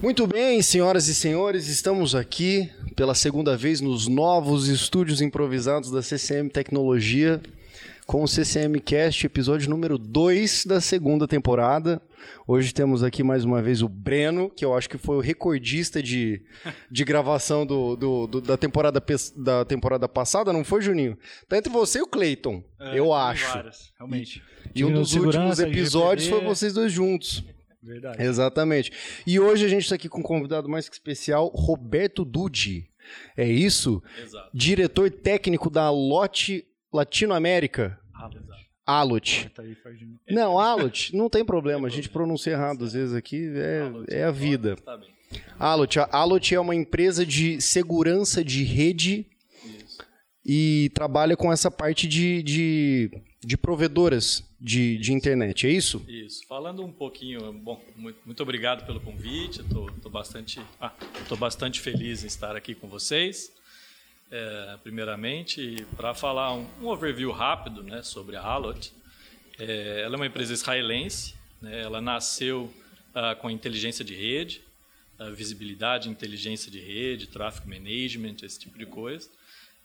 Muito bem, senhoras e senhores, estamos aqui pela segunda vez nos novos estúdios improvisados da CCM Tecnologia com o CCM Cast, episódio número 2 da segunda temporada. Hoje temos aqui mais uma vez o Breno, que eu acho que foi o recordista de, de gravação do, do, do da, temporada, da temporada passada, não foi, Juninho? Tá entre você e o Cleiton, é, eu acho. Várias, realmente. E, e um dos últimos episódios foi vocês dois juntos. Verdade. Exatamente. E hoje a gente está aqui com um convidado mais que especial, Roberto Dudi. É isso? Exato. Diretor técnico da Lote Latinoamérica. Ah, exato. Alot. Não, Alot, não tem problema. A gente pronuncia errado às vezes aqui, é, é a vida. Tá Alot, a Alot é uma empresa de segurança de rede e trabalha com essa parte de, de, de provedoras de, de internet, é isso? Isso. Falando um pouquinho, bom, muito, muito obrigado pelo convite. Estou bastante, ah, bastante feliz em estar aqui com vocês. É, primeiramente, para falar um, um, overview rápido né, sobre a Alot. É, ela é uma empresa israelense. Né, ela nasceu ah, com inteligência de rede, visibilidade, inteligência de rede, tráfego management, esse tipo de coisa.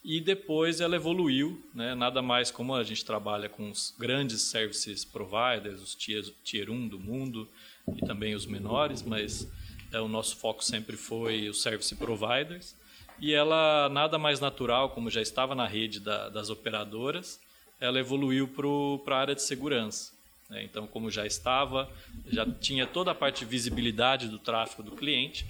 E depois ela evoluiu, né? nada mais como a gente trabalha com os grandes services providers, os tier, tier 1 do mundo e também os menores, mas é, o nosso foco sempre foi os service providers. E ela, nada mais natural, como já estava na rede da, das operadoras, ela evoluiu para a área de segurança. Né? Então, como já estava, já tinha toda a parte de visibilidade do tráfego do cliente,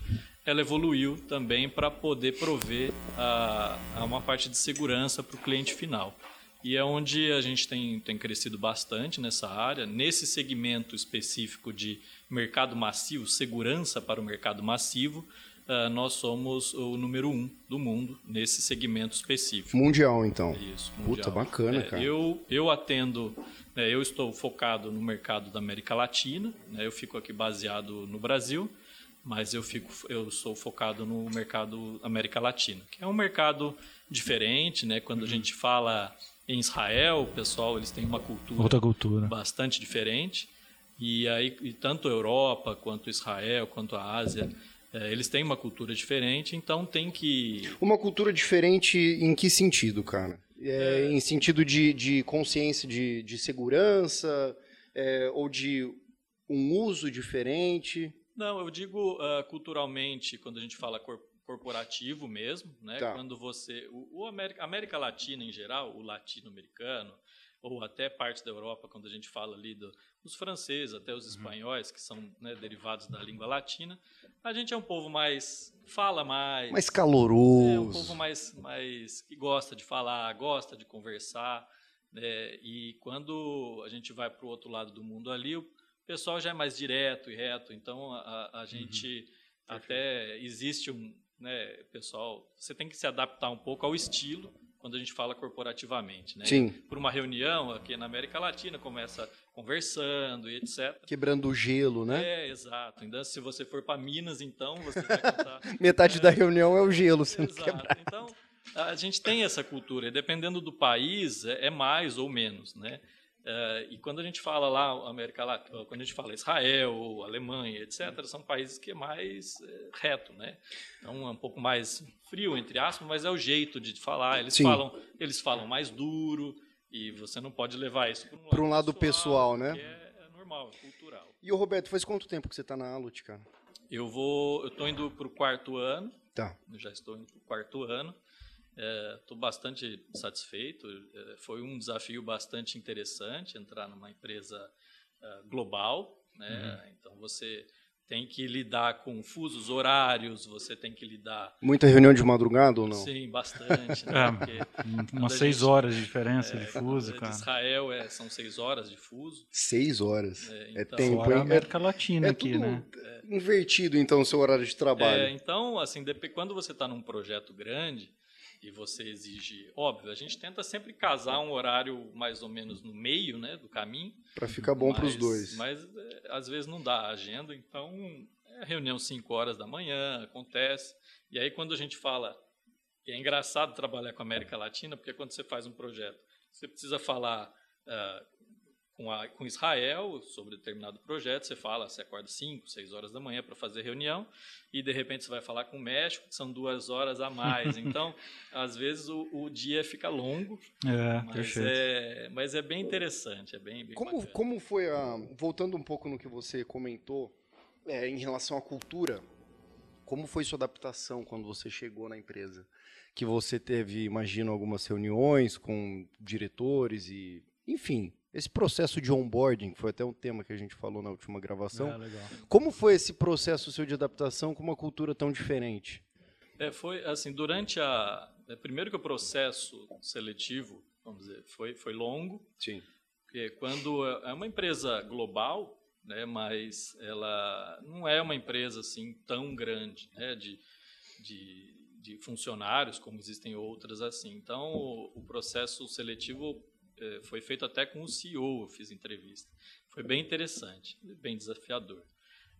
ela evoluiu também para poder prover a, a, uma parte de segurança para o cliente final. E é onde a gente tem, tem crescido bastante nessa área. Nesse segmento específico de mercado massivo, segurança para o mercado massivo, uh, nós somos o número um do mundo nesse segmento específico. Mundial, então. Isso, mundial. Puta, bacana, é, cara. Eu, eu atendo, né, eu estou focado no mercado da América Latina, né, eu fico aqui baseado no Brasil, mas eu fico eu sou focado no mercado América Latina, que é um mercado diferente, né? Quando a gente fala em Israel, o pessoal eles têm uma cultura, Outra cultura. bastante diferente. E aí e tanto a Europa quanto Israel quanto a Ásia é, eles têm uma cultura diferente, então tem que. Uma cultura diferente em que sentido, cara? É, é... Em sentido de, de consciência de, de segurança é, ou de um uso diferente? Não, eu digo uh, culturalmente, quando a gente fala cor corporativo mesmo, né? Tá. Quando você. O, o América, América Latina em geral, o latino-americano, ou até parte da Europa, quando a gente fala ali do, dos franceses, até os uhum. espanhóis, que são né, derivados da língua latina, a gente é um povo mais. fala mais. Mais caloroso. É um povo mais, mais que gosta de falar, gosta de conversar. Né? E quando a gente vai para o outro lado do mundo ali, o o pessoal já é mais direto e reto, então a, a gente uhum. até existe um, né, pessoal, você tem que se adaptar um pouco ao estilo quando a gente fala corporativamente, né? Sim. Por uma reunião aqui na América Latina começa conversando e etc. Quebrando o gelo, né? É, exato. Então, se você for para Minas, então você vai contar. Metade é, da reunião é o gelo sendo exato. quebrado. Então, a gente tem essa cultura, e dependendo do país, é, é mais ou menos, né? Uh, e quando a gente fala lá América Latina, quando a gente fala Israel, Alemanha, etc., são países que é mais é, reto, né? Então é um pouco mais frio entre aspas, mas é o jeito de falar. Eles Sim. falam, eles falam mais duro e você não pode levar isso para um lado, um lado pessoal, pessoal né? É, é, normal, é cultural. E o Roberto, faz quanto tempo que você está na Alut, cara? Eu vou, eu estou indo para o quarto ano. Tá. Já estou indo para o quarto ano. Estou é, bastante satisfeito. É, foi um desafio bastante interessante entrar numa empresa é, global. Né? Uhum. Então você tem que lidar com fusos horários, você tem que lidar. Muita reunião de madrugada ou não? Sim, bastante. Né? É, umas seis gente, horas de diferença é, de fuso, cara. Israel é, são seis horas de fuso. Seis horas. É, é então, tempo, hein? América Latina é aqui, né? Invertido, então, o seu horário de trabalho. então, assim, quando você está num projeto grande, e você exige, óbvio, a gente tenta sempre casar um horário mais ou menos no meio, né, do caminho. Para ficar bom para os dois. Mas é, às vezes não dá a agenda, então é reunião 5 horas da manhã, acontece. E aí quando a gente fala, é engraçado trabalhar com a América Latina, porque quando você faz um projeto, você precisa falar uh, com, a, com Israel sobre determinado projeto, você fala, você acorda 5, 6 horas da manhã para fazer reunião, e de repente você vai falar com o México, que são duas horas a mais. Então, às vezes o, o dia fica longo, é, mas, perfeito. é, mas é bem interessante, é bem, bem como, bacana. como foi a. Voltando um pouco no que você comentou é, em relação à cultura, como foi sua adaptação quando você chegou na empresa? Que você teve, imagino, algumas reuniões com diretores e. Enfim, esse processo de onboarding, foi até um tema que a gente falou na última gravação. É, legal. Como foi esse processo seu de adaptação com uma cultura tão diferente? É, foi assim, durante a. é, Primeiro que o processo seletivo, vamos dizer, foi, foi longo, Sim. porque quando é é uma empresa global, né, mas ela não é uma empresa assim tão grande, né, de, de, de funcionários como existem outras assim. Então, o, o processo seletivo foi feito até com o CEO, eu fiz entrevista. Foi bem interessante, bem desafiador.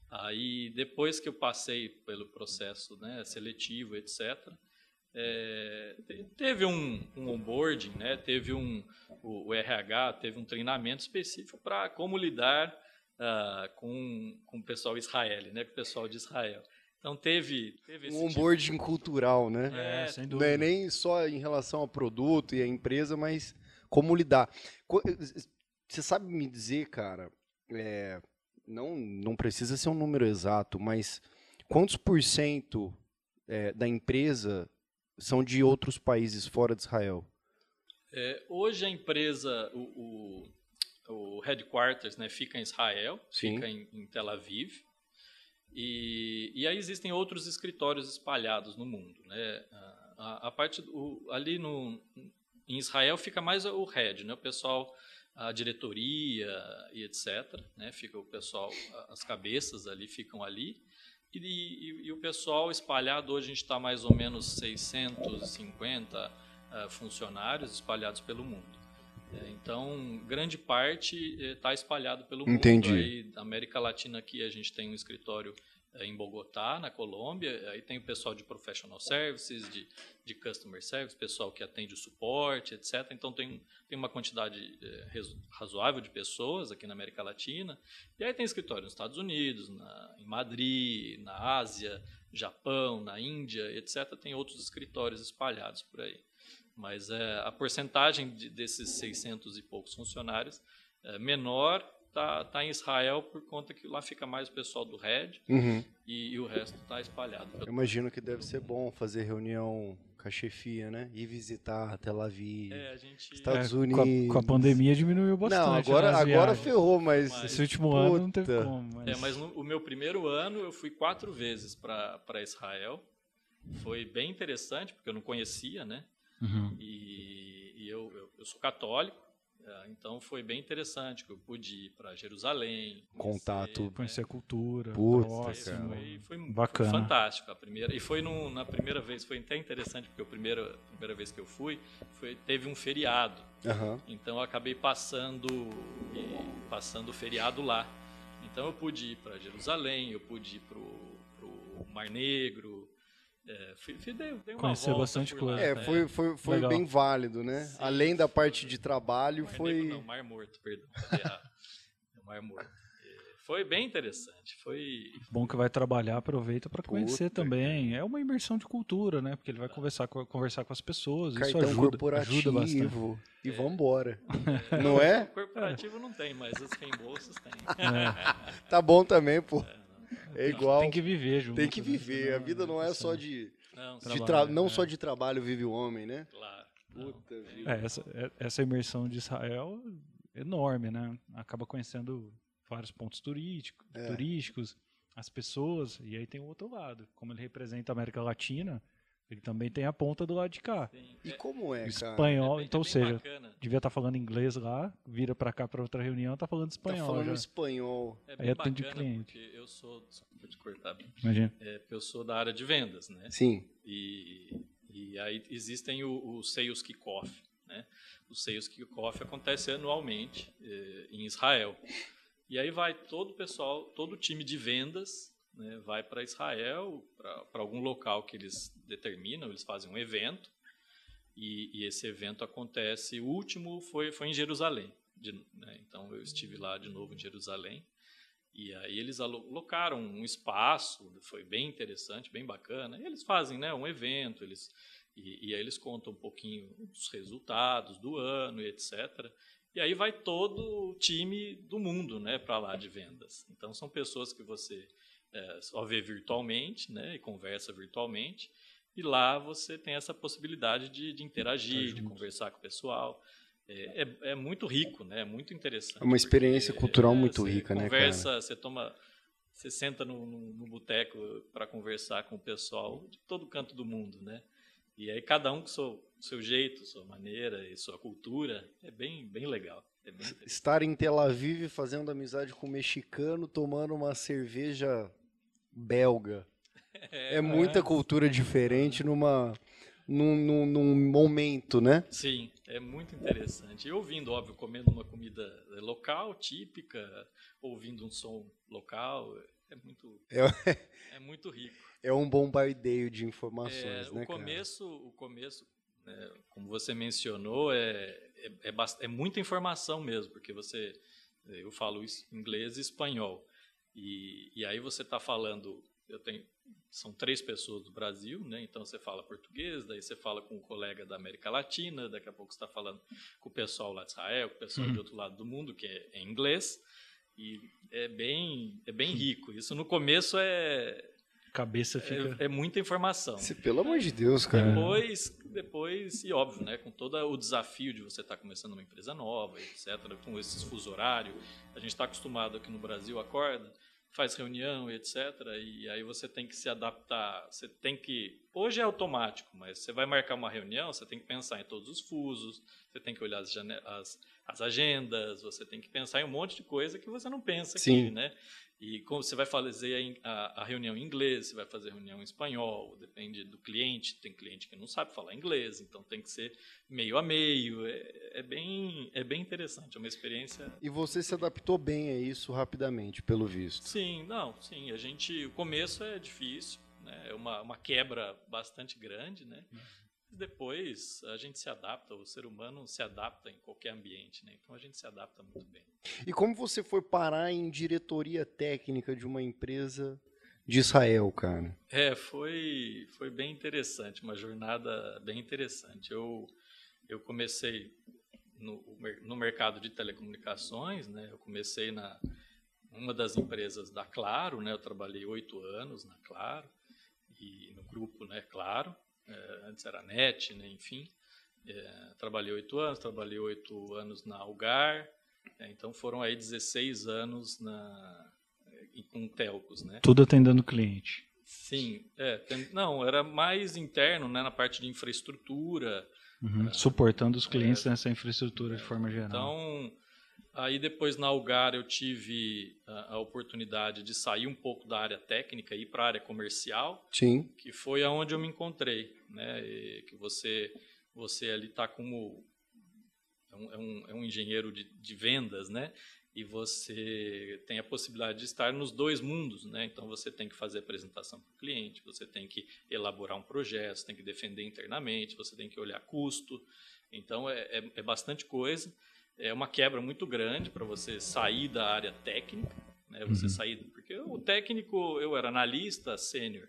Aí, depois que eu passei pelo processo né, seletivo, etc., é, te- teve um, um onboarding, né, teve um, o, o RH teve um treinamento específico para como lidar ah, com, com o pessoal israelense, né, com o pessoal de Israel. Então, teve, teve esse Um tipo- onboarding cultural, né? É, É, sem Não dúvida. é nem só em relação ao produto e à empresa, mas como lidar. Co- Você sabe me dizer, cara, é, não, não precisa ser um número exato, mas quantos por cento é, da empresa são de outros países fora de Israel? É, hoje a empresa, o, o, o headquarters, né, fica em Israel, Sim. fica em, em Tel Aviv. E, e aí existem outros escritórios espalhados no mundo. Né? A, a- parte ali no, em Israel fica mais o head, né? o pessoal, a diretoria e etc. Né? Fica o pessoal, as cabeças ali ficam ali. E, e- e o pessoal espalhado, hoje a gente está mais ou menos 650 ah, funcionários espalhados pelo mundo. É, então, grande parte está espalhado pelo Entendi. mundo. Aí, na América Latina aqui a gente tem um escritório eh, em Bogotá, na Colômbia. Aí tem o pessoal de professional services, de, de customer service, pessoal que atende o suporte, etc. Então tem, tem uma quantidade eh, razoável de pessoas aqui na América Latina. E aí tem escritório nos Estados Unidos, na, em Madrid, na Ásia, Japão, na Índia, etc. Tem outros escritórios espalhados por aí. Mas é, a porcentagem de, desses 600 e poucos funcionários é, menor está tá em Israel por conta que lá fica mais o pessoal do Red Uhum. e, e o resto está espalhado. Eu imagino que deve ser bom fazer reunião com a chefia, né? Ir visitar Tel Aviv. É, a gente... Estados É, com, Unidos. a, com a pandemia diminuiu bastante. Não, né, agora, agora ferrou, mas. Mas- Esse último ano não teve Puta. como. Mas... É, mas no, o meu primeiro ano eu fui quatro vezes para Israel. Foi bem interessante, porque eu não conhecia, né? Uhum. E, e eu, eu, eu sou católico, então foi bem interessante que eu pude ir para Jerusalém. Contato. Conhecer a cultura. Puta. Foi, foi, Bacana. foi fantástico a primeira. E foi no, na primeira vez, foi até interessante, porque a primeira, primeira vez que eu fui, foi, teve um feriado. Aham. Então eu acabei passando passando o feriado lá. Então eu pude ir para Jerusalém, eu pude ir para o Mar Negro. É, fui, fui, dei, dei uma Conhecer volta bastante coisa. É, né? foi, foi, foi Legal. bem válido, né? Sim, Além da parte de trabalho, Mar foi. Negro não, Mar Morto, perdão. errado. É Mar Morto. É, Foi bem interessante. Foi Bom que vai trabalhar, aproveita para conhecer Puta, também. É uma imersão de cultura, né? Porque ele vai conversar com, conversar com as pessoas. Isso Cartão ajuda, corporativo. ajuda bastante. E vambora. Não é? corporativo não tem, mas os reembolsos tem. Tá bom também, pô. É igual. Tem que viver junto. Tem que né? viver. A Senão vida não é tá só de. Não, de Trabalho, tra- Não é. só de trabalho vive o homem, né? claro. não. Puta vida. É, essa, é- essa imersão de Israel é enorme, né? Acaba conhecendo vários pontos turísticos, É. turísticos, as pessoas, e aí tem o outro lado. Como ele representa a América Latina, ele também tem a ponta do lado de cá. Tem- E como é, cara? Espanhol, é bem- então, é seja, bacana. devia estar falando inglês lá, vira pra cá pra outra reunião, tá falando Tá espanhol falando já. espanhol. É bem bacana cliente. porque eu sou, desculpa te cortar, Imagina. é porque eu sou da área de vendas, né? Sim. E, e aí existem o, o Sales Kickoff, né? O Sales Kickoff acontece anualmente eh, em Israel. E aí vai todo o pessoal, todo o time de vendas, né, vai para Israel, para algum local que eles determinam, eles fazem um evento. E, e esse evento acontece, o último foi, foi em Jerusalém. De, né? Então eu estive lá de novo em Jerusalém. E aí eles alocaram um espaço, foi bem interessante, bem bacana. E eles fazem né, um evento, eles, e, e aí eles contam um pouquinho dos resultados do ano e etc. E aí vai todo o time do mundo né, para lá de vendas. Então são pessoas que você é, só vê virtualmente né, e conversa virtualmente. E lá você tem essa possibilidade de, de interagir, tá de conversar com o pessoal. É, é, é, muito rico, né? É muito interessante. É uma experiência cultural muito rica, conversa, né, Conversa, você toma, você senta no, no, no boteco para conversar com o pessoal de todo canto do mundo, né? E aí cada um com seu, seu jeito, sua maneira e sua cultura é bem, bem legal. É bem Estar em Tel Aviv fazendo amizade com um mexicano, tomando uma cerveja belga. É, é muita cultura diferente numa num, num, num, momento, né? Sim, é muito interessante. E ouvindo, óbvio, comendo uma comida local, típica, ouvindo um som local, é muito, é, é muito rico. É um bombardeio de informações, é, né, o começo, cara? O começo, né, como você mencionou, é, é, é, é muita informação mesmo, porque você, eu falo inglês e espanhol, e, e aí você está falando, eu tenho são três pessoas do Brasil, né? Então você fala português, daí você fala com um colega da América Latina, daqui a pouco você está falando com o pessoal lá de Israel, com o pessoal uhum. de outro lado do mundo que é em inglês e é bem é bem rico. Isso no começo é cabeça fica é, é muita informação. Se, pelo amor de Deus, cara. Depois depois e óbvio, né? Com todo o desafio de você estar tá começando uma empresa nova, etc. Com esses fuso horário, a gente está acostumado aqui no Brasil acorda faz reunião etc. E aí você tem que se adaptar. Você tem que. Hoje é automático, mas você vai marcar uma reunião, você tem que pensar em todos os fusos, você tem que olhar as, as, as agendas, você tem que pensar em um monte de coisa que você não pensa Sim. aqui, né? E como você vai fazer a, a, reunião em inglês, você vai fazer reunião em espanhol, depende do cliente. Tem cliente que não sabe falar inglês, então tem que ser meio a meio. É, é, bem, é bem interessante, é uma experiência. E você se adaptou bem a isso rapidamente, pelo visto? Sim, não, sim. A gente, o começo é difícil, né? É uma, uma quebra bastante grande, né? Uhum depois a gente se adapta, o ser humano se adapta em qualquer ambiente, né? Então a gente se adapta muito bem. E como você foi parar em diretoria técnica de uma empresa de Israel, cara? É, foi, foi bem interessante, uma jornada bem interessante. Eu, eu comecei no, no mercado de telecomunicações, né? Eu comecei na uma das empresas da Claro, né? Eu trabalhei oito anos na Claro e no grupo, né? Claro é, antes era NET, né, enfim. É, trabalhei oito anos, trabalhei oito anos na Algar, é, então foram aí 16 anos na, com telcos, né? Tudo atendendo cliente. Sim, é, tem, não, era mais interno, né, na parte de infraestrutura. Uhum, suportando os clientes é, nessa infraestrutura de forma geral. Então, Aí depois na Algar eu tive a, a, oportunidade de sair um pouco da área técnica e ir para a área comercial, Sim. que foi aonde eu me encontrei, né? E que você você ali está como é um, é um, é um, engenheiro de, de vendas, né? E você tem a possibilidade de estar nos dois mundos, né? Então você tem que fazer apresentação para o cliente, você tem que elaborar um projeto, você tem que defender internamente, você tem que olhar custo. Então é, é, é bastante coisa é uma quebra muito grande para você sair da área técnica, né? Você uhum. sair, porque o técnico eu era analista sênior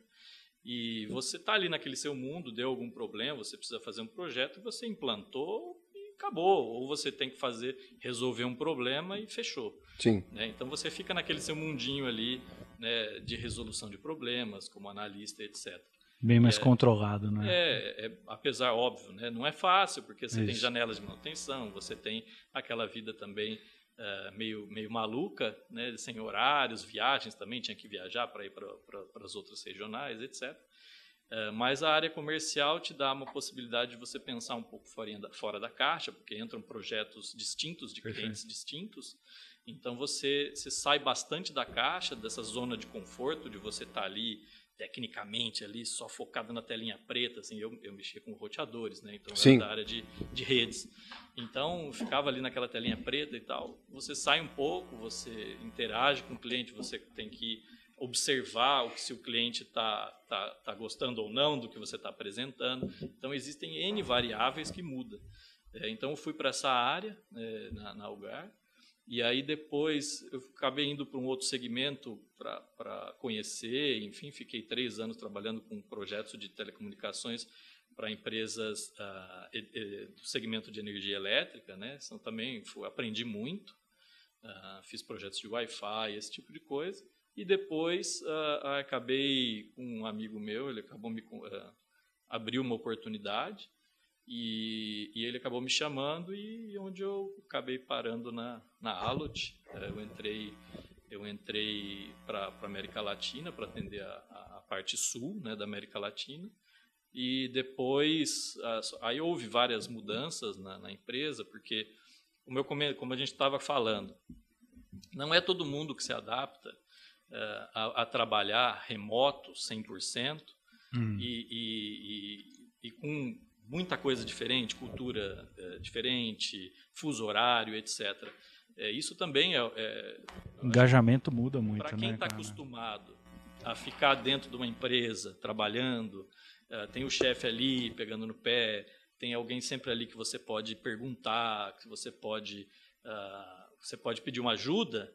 e você está ali naquele seu mundo, deu algum problema, você precisa fazer um projeto, você implantou e acabou, ou você tem que fazer resolver um problema e fechou. Sim. Né? Então você fica naquele seu mundinho ali né, de resolução de problemas, como analista, etc. Bem mais é, controlado, né? É, é, apesar, óbvio, né? não é fácil, porque você Isso. tem janelas de manutenção, você tem aquela vida também uh, meio, meio maluca, né? sem horários, viagens também, tinha que viajar para ir para as outras regionais, etc. Uh, é, mas a área comercial te dá uma possibilidade de você pensar um pouco fora da, fora da caixa, porque entram projetos distintos, de Perfeito. clientes distintos, então você, você sai bastante da caixa, dessa zona de conforto, de você estar tá ali tecnicamente ali, só focado na telinha preta, assim, eu, eu mexia com roteadores, né? Então Sim. da área de, de redes. Então ficava ali naquela telinha preta e tal. Você sai um pouco, você interage com o cliente, você tem que observar se o cliente está tá, tá gostando ou não do que você está apresentando. Então existem N variáveis que mudam. É, então eu fui para essa área é, na, na Algar. E aí depois eu acabei indo para um outro segmento para conhecer, enfim, fiquei três anos trabalhando com projetos de telecomunicações para empresas e, do segmento de energia elétrica, né? Então também fui, aprendi muito, uh, fiz projetos de Wi-Fi, esse tipo de coisa. E depois uh, acabei com um amigo meu, ele acabou me abriu uma oportunidade e, e, ele acabou me chamando e onde eu acabei parando na, na Alot. É, eu entrei, eu entrei para a América Latina para atender a, a, parte sul né, da América Latina. E depois, aí houve várias mudanças na, na empresa, porque o meu como a gente estava falando, não é todo mundo que se adapta é, a, a, trabalhar remoto 100% hum. e, e, e, e com muita coisa diferente, cultura é, diferente, fuso horário, etc. É, isso também é. é Engajamento muda muito. Para quem está né, acostumado a ficar dentro de uma empresa, trabalhando, é, tem o chefe ali pegando no pé, tem alguém sempre ali que você pode perguntar, que você pode, uh, você pode pedir uma ajuda,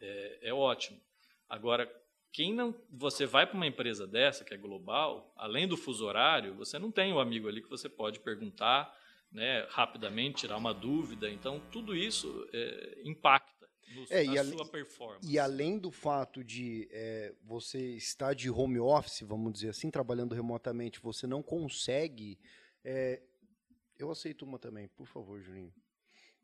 é, é ótimo. Agora, quem não, você vai para uma empresa dessa que é global, além do fuso horário, você não tem um amigo ali que você pode perguntar, né, rapidamente tirar uma dúvida. Então tudo isso é, impacta no, é, na sua performance. E além do fato de é, você estar de home office, vamos dizer assim, trabalhando remotamente, você não consegue. É, eu aceito uma também, por favor, Juninho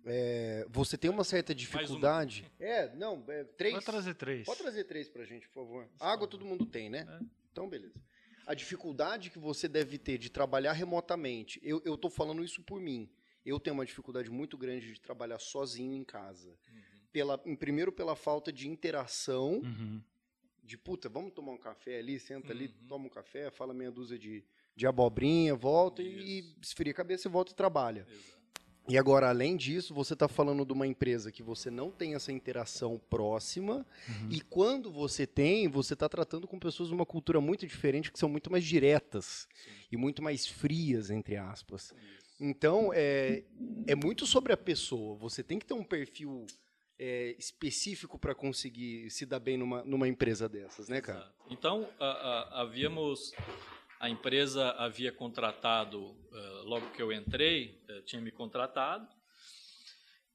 é, você tem uma certa dificuldade. É, não, é, três. Pode trazer três. Pode trazer três pra gente, por favor. Água todo mundo tem, né? É. Então, beleza. A dificuldade que você deve ter de trabalhar remotamente, eu, eu tô falando isso por mim. Eu tenho uma dificuldade muito grande de trabalhar sozinho em casa. Uhum. Pela, em, primeiro, pela falta de interação. Uhum. De puta, vamos tomar um café ali, senta uhum. ali, toma um café, fala meia dúzia de, de abobrinha, volta isso. e esfria a cabeça e volta e trabalha. Exato. E agora, além disso, você está falando de uma empresa que você não tem essa interação próxima, uhum. e quando você tem, você está tratando com pessoas de uma cultura muito diferente, que são muito mais diretas Sim. e muito mais frias, entre aspas. Então, é, é muito sobre a pessoa. Você tem que ter um perfil é, específico para conseguir se dar bem numa, numa empresa dessas, né, cara? Então, a, a, havíamos a empresa havia contratado, uh, logo que eu entrei, uh, tinha me contratado,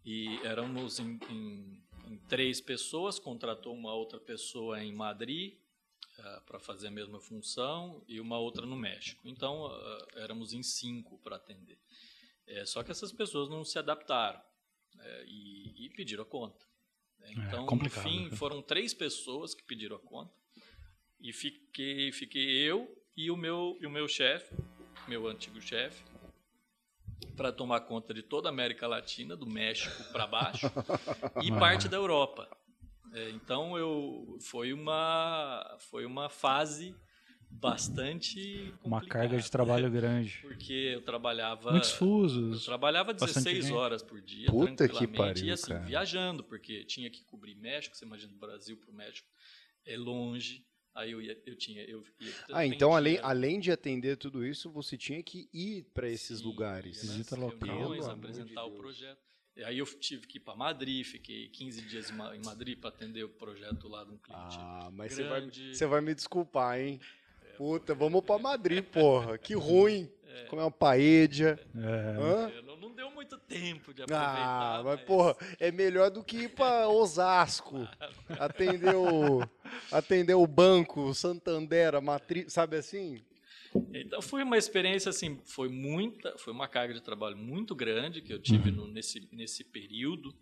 e éramos em, em, em, três pessoas, contratou uma outra pessoa em Madrid uh, para fazer a mesma função e uma outra no México. Então, éramos em cinco para atender. É, só que essas pessoas não se adaptaram e, e, pediram a conta. É, então, é no fim, foram três pessoas que pediram a conta e fiquei, fiquei eu e o meu, e o meu chefe, meu antigo chefe, para tomar conta de toda a América Latina, do México para baixo, e parte da Europa. É, então eu foi uma foi uma fase bastante uma carga de trabalho né? grande porque eu trabalhava muitos fusos eu trabalhava 16 horas por dia Puta que pariu, e assim cara. viajando porque tinha que cobrir México você imagina do Brasil para o México é longe Aí eu, ia, eu tinha. Eu ia, ah, então além, além de atender tudo isso, você tinha que ir para esses Sim, lugares. Visita local. apresentar de o projeto. E aí eu tive que ir para Madrid, fiquei 15 dias em Madrid para atender o projeto lá de um cliente. Ah, mas você vai, você vai me desculpar, hein? É, Puta, vamos para Madrid, porra. Que ruim. É. Comer uma paella. É. Não, não, deu muito tempo de aproveitar. Ah, mas, mas, porra, é melhor do que ir para Osasco. atender, o, atender o banco, Santander, a matriz, sabe assim? Então foi uma experiência assim, foi muita, foi uma carga de trabalho muito grande que eu tive uhum. no, nesse nesse período,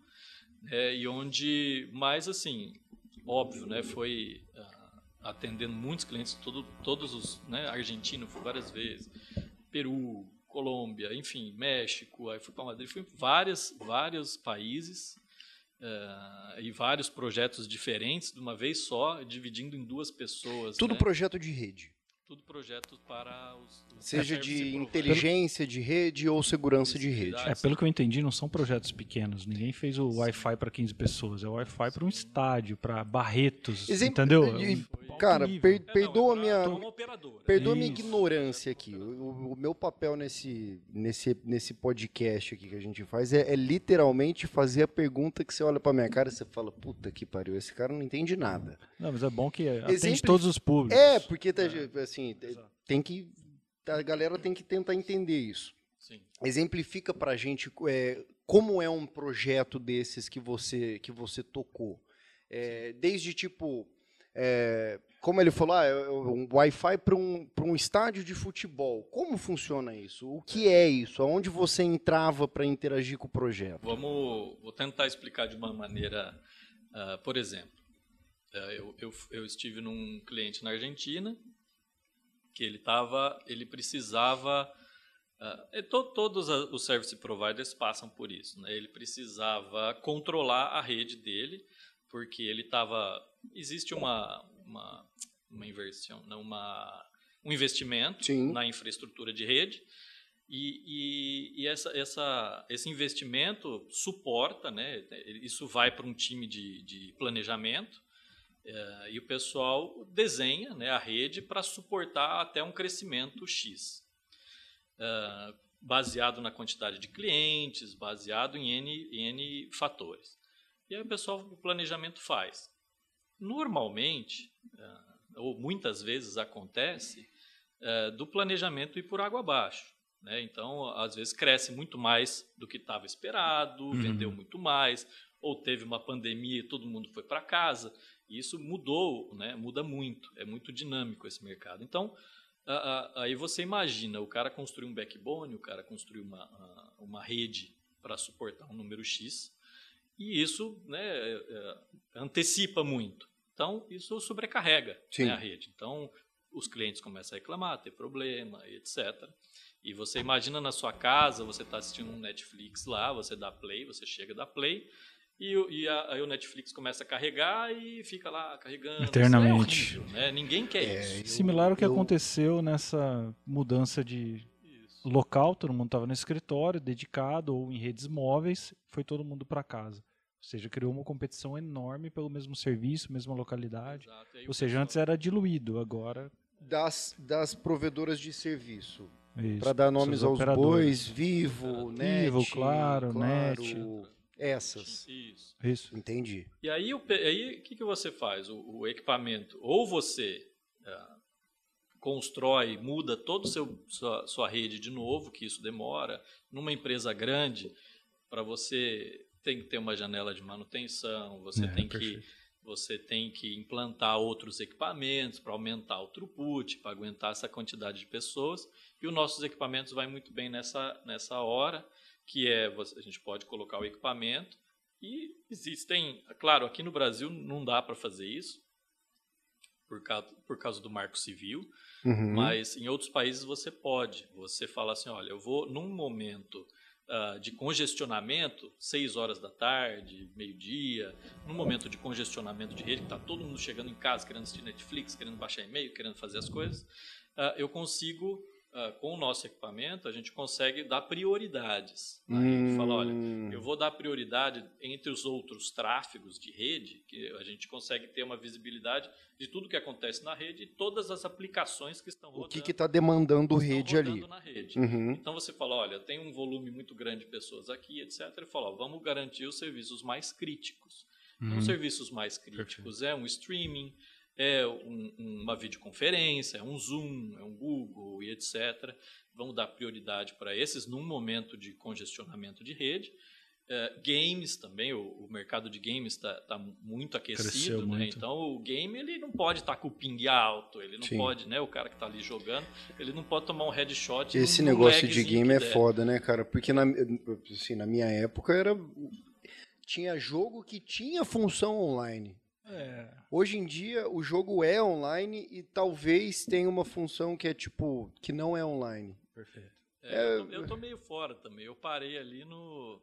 né, e onde mais assim, óbvio, né, foi uh, atendendo muitos clientes, todo, todos os, né, argentino fui várias vezes, Peru, Colômbia, enfim, México, aí fui para Madrid, fui em várias, vários países uh, e vários projetos diferentes de uma vez só, dividindo em duas pessoas. Tudo né? projeto de rede. Tudo projeto para os. os Seja de inteligência de rede ou segurança de rede. É, pelo que eu entendi, não são projetos pequenos. Ninguém fez o Wi-Fi para 15 pessoas. É o Wi-Fi para um estádio, para Barretos. Exemplo, entendeu? E, Cara, per- É, não, perdoa é pra- minha, perdoa minha ignorância aqui. O, o meu papel nesse, nesse, nesse podcast aqui que a gente faz é, é literalmente fazer a pergunta que você olha pra minha cara e você fala, puta que pariu, esse cara não entende nada. Não, mas é bom que atende Exemplo- todos os públicos. É, porque tá, assim, Exato. tem que. A galera tem que tentar entender isso. Sim. Exemplifica pra gente é, como é um projeto desses que você, que você tocou. É, desde tipo. é, como ele falou, ah, é um Wi-Fi para um, pra um estádio de futebol. Como funciona isso? O que é isso? Aonde você entrava para interagir com o projeto? Vamos, vou tentar explicar de uma maneira, ah, por exemplo, eh, eu, eu, eu estive num cliente na Argentina que ele tava, ele precisava, e to- todos os service providers passam por isso, né? Ele precisava controlar a rede dele porque ele estava, existe uma uma, uma inversão, não uma um investimento Sim. na infraestrutura de rede e, e- e essa, essa, esse investimento suporta, né? Isso vai para um time de, de planejamento eh, e o pessoal desenha né, a rede para suportar até um crescimento X, Eh, baseado na quantidade de clientes, baseado em N, N fatores. E aí o pessoal, o planejamento faz. Normalmente, eh, ou muitas vezes acontece, eh, do planejamento ir por água abaixo. Né? Então, às vezes, cresce muito mais do que estava esperado, Uhum. vendeu muito mais, ou teve uma pandemia e todo mundo foi para casa. E isso mudou, né? muda muito, é muito dinâmico esse mercado. Então, aí você imagina o cara construir um backbone, o cara construir uma, a- uma rede para suportar um número X, e isso né, é, é, antecipa muito. Então, isso sobrecarrega né, a rede. Então, os clientes começam a reclamar, ter problema, etc. E você imagina na sua casa, você está assistindo um Netflix lá, você dá play, você chega da play, e, o- e a- aí o Netflix começa a carregar e fica lá carregando. Eternamente. Isso é horrível, né? Ninguém quer É, isso. eu- Similar ao que eu- aconteceu nessa mudança de Isso. local, todo mundo estava no escritório, dedicado ou em redes móveis, foi todo mundo para casa. Ou seja, criou uma competição enorme pelo mesmo serviço, mesma localidade. Ou o seja, pessoal- antes era diluído, agora. Das, das provedoras de serviço. Para dar nomes aos bois, Vivo, Net, Vivo, Claro, Net. Essas. Isso. Isso. Entendi. E aí o aí, o que, que você faz? O, o equipamento, ou você ah, constrói, muda toda sua, sua rede de novo, que isso demora. Numa empresa grande, para você tem que ter uma janela de manutenção, você É, tem que perfeito. você tem que implantar outros equipamentos para aumentar o throughput, para aguentar essa quantidade de pessoas. E os nossos equipamentos vai muito bem nessa, nessa hora, que é a gente pode colocar o equipamento e existem, claro, aqui no Brasil não dá para fazer isso por causa, por causa do Marco Civil, Uhum. mas em outros países você pode. Você fala assim, olha, eu vou num momento ah, de congestionamento, 6 horas da tarde, meio-dia, num momento de congestionamento de rede, que está todo mundo chegando em casa, querendo assistir Netflix, querendo baixar e-mail, querendo fazer as coisas, ah, eu consigo, ah, com o nosso equipamento, a gente consegue dar prioridades. Aí a gente fala, olha, Hum. eu vou dar prioridade entre os outros tráfegos de rede, que a gente consegue ter uma visibilidade de tudo que acontece na rede e todas as aplicações que estão O rodando, que que tá demandando estão rede ali? rede. Uhum. Então você fala, olha, tem um volume muito grande de pessoas aqui, etc. E fala, ó, vamos garantir os serviços mais críticos. Então, Uhum. os serviços mais críticos é um streaming, é um- uma videoconferência, é um Zoom, é um Google e etc. Vamos dar prioridade para esses num momento de congestionamento de rede. É, games também, o, o mercado de games está muito aquecido, né? muito. então o game ele não pode estar com o ping alto, ele não Sim. pode, né? O cara que está ali jogando, ele não pode tomar um headshot. Esse negócio de game é der. foda, né, cara? Porque na, assim, na minha época era. Tinha jogo que tinha função online. É. Hoje em dia o jogo é online e talvez tenha uma função que é tipo. que não é online. Perfeito. É, eu, tô, eu, tô, meio fora também. Eu parei ali no,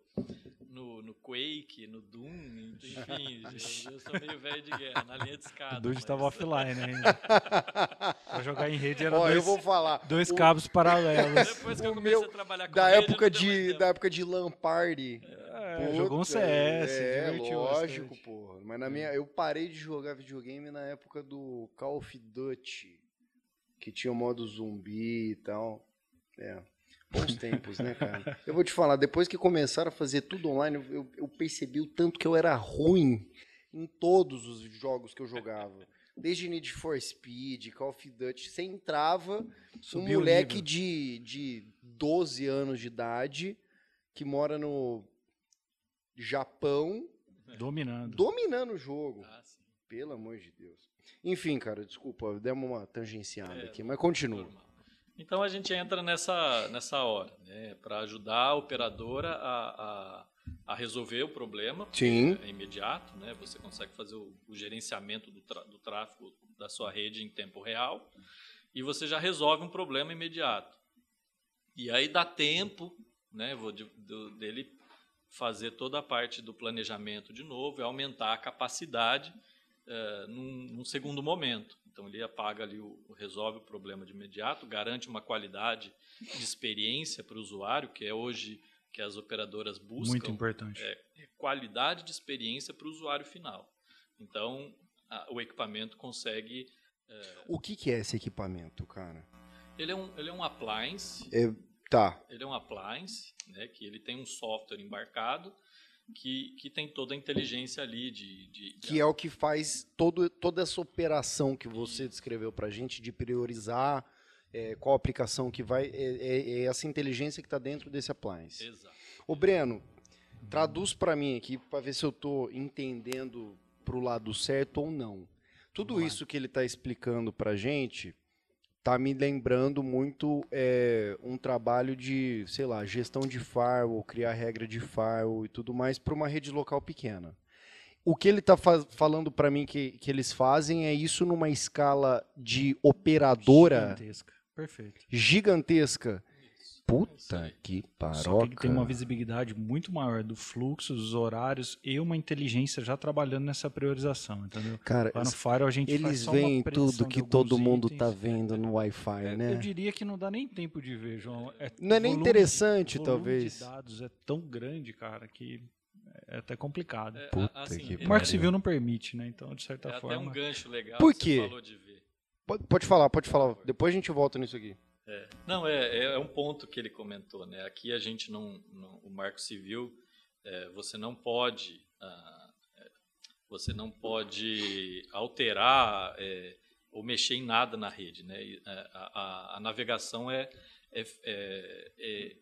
no, no Quake, no Doom, enfim. eu sou meio velho de guerra, na linha de escada. O Dude estava mas... offline ainda. pra jogar em rede era Ó, dois, eu vou falar. dois cabos paralelos. Depois que eu comecei meu, a trabalhar com da rede, época de Da época de LAN Party. É, jogou um CS, é, lógico, pô. Mas na minha, eu parei de jogar videogame na época do Call of Duty, que tinha o modo zumbi e tal. É. Bons tempos, né, cara? Eu vou te falar, depois que começaram a fazer tudo online, eu, eu percebi o tanto que eu era ruim em todos os jogos que eu jogava. Desde Need for Speed, Call of Duty, você entrava, Subiu um moleque de, de 12 anos de idade, que mora no Japão. Dominando. Dominando o jogo. Ah, Pelo amor de Deus. Enfim, cara, desculpa, demos uma tangenciada é, aqui, mas continua. Normal. Então a gente entra nessa, nessa hora, né, para ajudar a operadora a, a, a, resolver o problema. Sim. É imediato, né? Você consegue fazer o, o gerenciamento do, do tráfego da sua rede em tempo real e você já resolve um problema imediato. E aí dá tempo, né, de, de, dele fazer toda a parte do planejamento de novo e aumentar a capacidade é, num, num segundo momento. Então ele apaga ali, o, resolve o problema de imediato, garante uma qualidade de experiência para o usuário, que é hoje que as operadoras buscam. Muito importante. É, é qualidade de experiência para o usuário final. Então a, o equipamento consegue. É, o que, que, é esse equipamento, cara? Ele é um, ele é um appliance. É, tá. Ele é um appliance, né, que ele tem um software embarcado que, que tem toda a inteligência ali de, de, de... que é o que faz todo, toda essa operação que você descreveu para a gente de priorizar é, qual aplicação que vai é, é, é essa inteligência que está dentro desse appliance. Exato. O Breno, traduz para mim aqui para ver se eu estou entendendo para o lado certo ou não. Tudo isso que ele está explicando para a gente tá me lembrando muito é, um trabalho de, sei lá, gestão de firewall, criar regra de firewall e tudo mais para uma rede local pequena. O que ele está fa falando para mim que, que eles fazem é isso numa escala de operadora gigantesca. Perfeito. Gigantesca. Puta que paroca. Só que ele tem uma visibilidade muito maior do fluxo, dos horários e uma inteligência já trabalhando nessa priorização, entendeu? Cara, Lá no Fire a gente eles veem tudo que todo mundo itens. tá vendo no Wi-Fi, é, né? Eu diria que não dá nem tempo de ver, João. É, não é nem interessante, de, talvez. O dados é tão grande, cara, que é até complicado. É, Puta assim, que o Marco Civil não permite, né? Então, de certa é forma. É um gancho legal Por quê? Pode, pode falar, pode falar. Depois a gente volta nisso aqui. É. Não, é, é um ponto que ele comentou, né? Aqui a gente não, não o Marco Civil, é, você não pode, ah, é, você não pode alterar é, ou mexer em nada na rede, né? É, a, a, a navegação é, é, é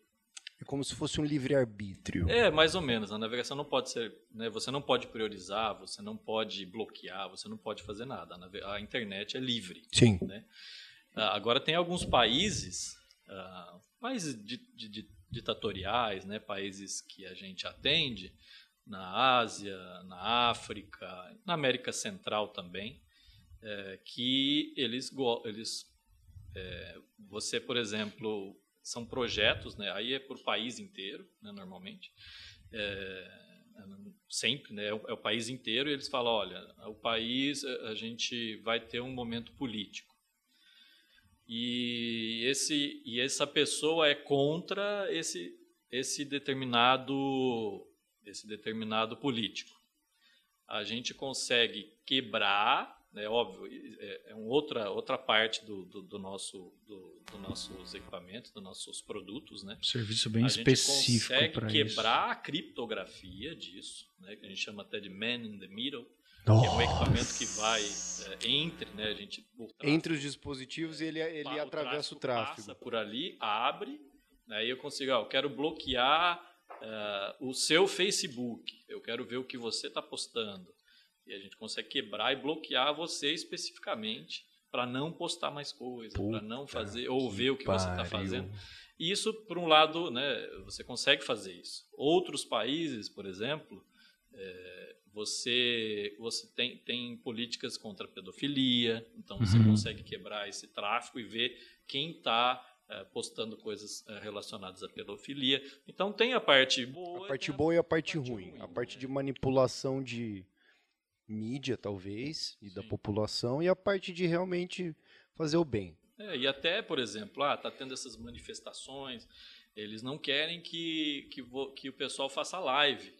é como se fosse um livre-arbítrio. É, mais ou menos. A navegação não pode ser. Né, você não pode priorizar, você não pode bloquear, você não pode fazer nada. A, a internet é livre. Sim. Né? Ah, agora, tem alguns países, uh, mais ditatoriais, né, países que a gente atende, na Ásia, na África, na América Central também, é, que eles, eles é, você, por exemplo, são projetos, né, aí é por país inteiro, né, normalmente, é, sempre, né, é o, é o, país inteiro, e eles falam, olha, o país, a gente vai ter um momento político. E, esse, e essa pessoa é contra esse, esse, determinado, esse determinado político. A gente consegue quebrar, é óbvio, é, é outra, outra parte do, do, do nosso, do, do, nossos equipamentos, dos nossos produtos. Né? Serviço bem a específico. A gente consegue quebrar isso. a criptografia disso, né, que a gente chama até de man in the middle nossa. que é um equipamento que vai é, entre, né, a gente entre os dispositivos ele ele atravessa o tráfego, passa por ali, abre, aí né, eu consigo, ah, eu quero bloquear uh, o seu Facebook, eu quero ver o que você está postando e a gente consegue quebrar e bloquear você especificamente para não postar mais coisa, para não fazer ou ver o que pariu. você está fazendo. E isso, por um lado, né, você consegue fazer isso. Outros países, por exemplo, é, você, você tem, tem políticas contra a pedofilia, então você uhum. consegue quebrar esse tráfico e ver quem está é, postando coisas é, relacionadas à pedofilia. Então tem a parte boa. A parte boa e a parte, parte ruim. ruim. A parte né? de manipulação de mídia, talvez, e Sim. da população, e a parte de realmente fazer o bem. É, e até, por exemplo, ah, tá tendo essas manifestações, eles não querem que, que, que o pessoal faça live.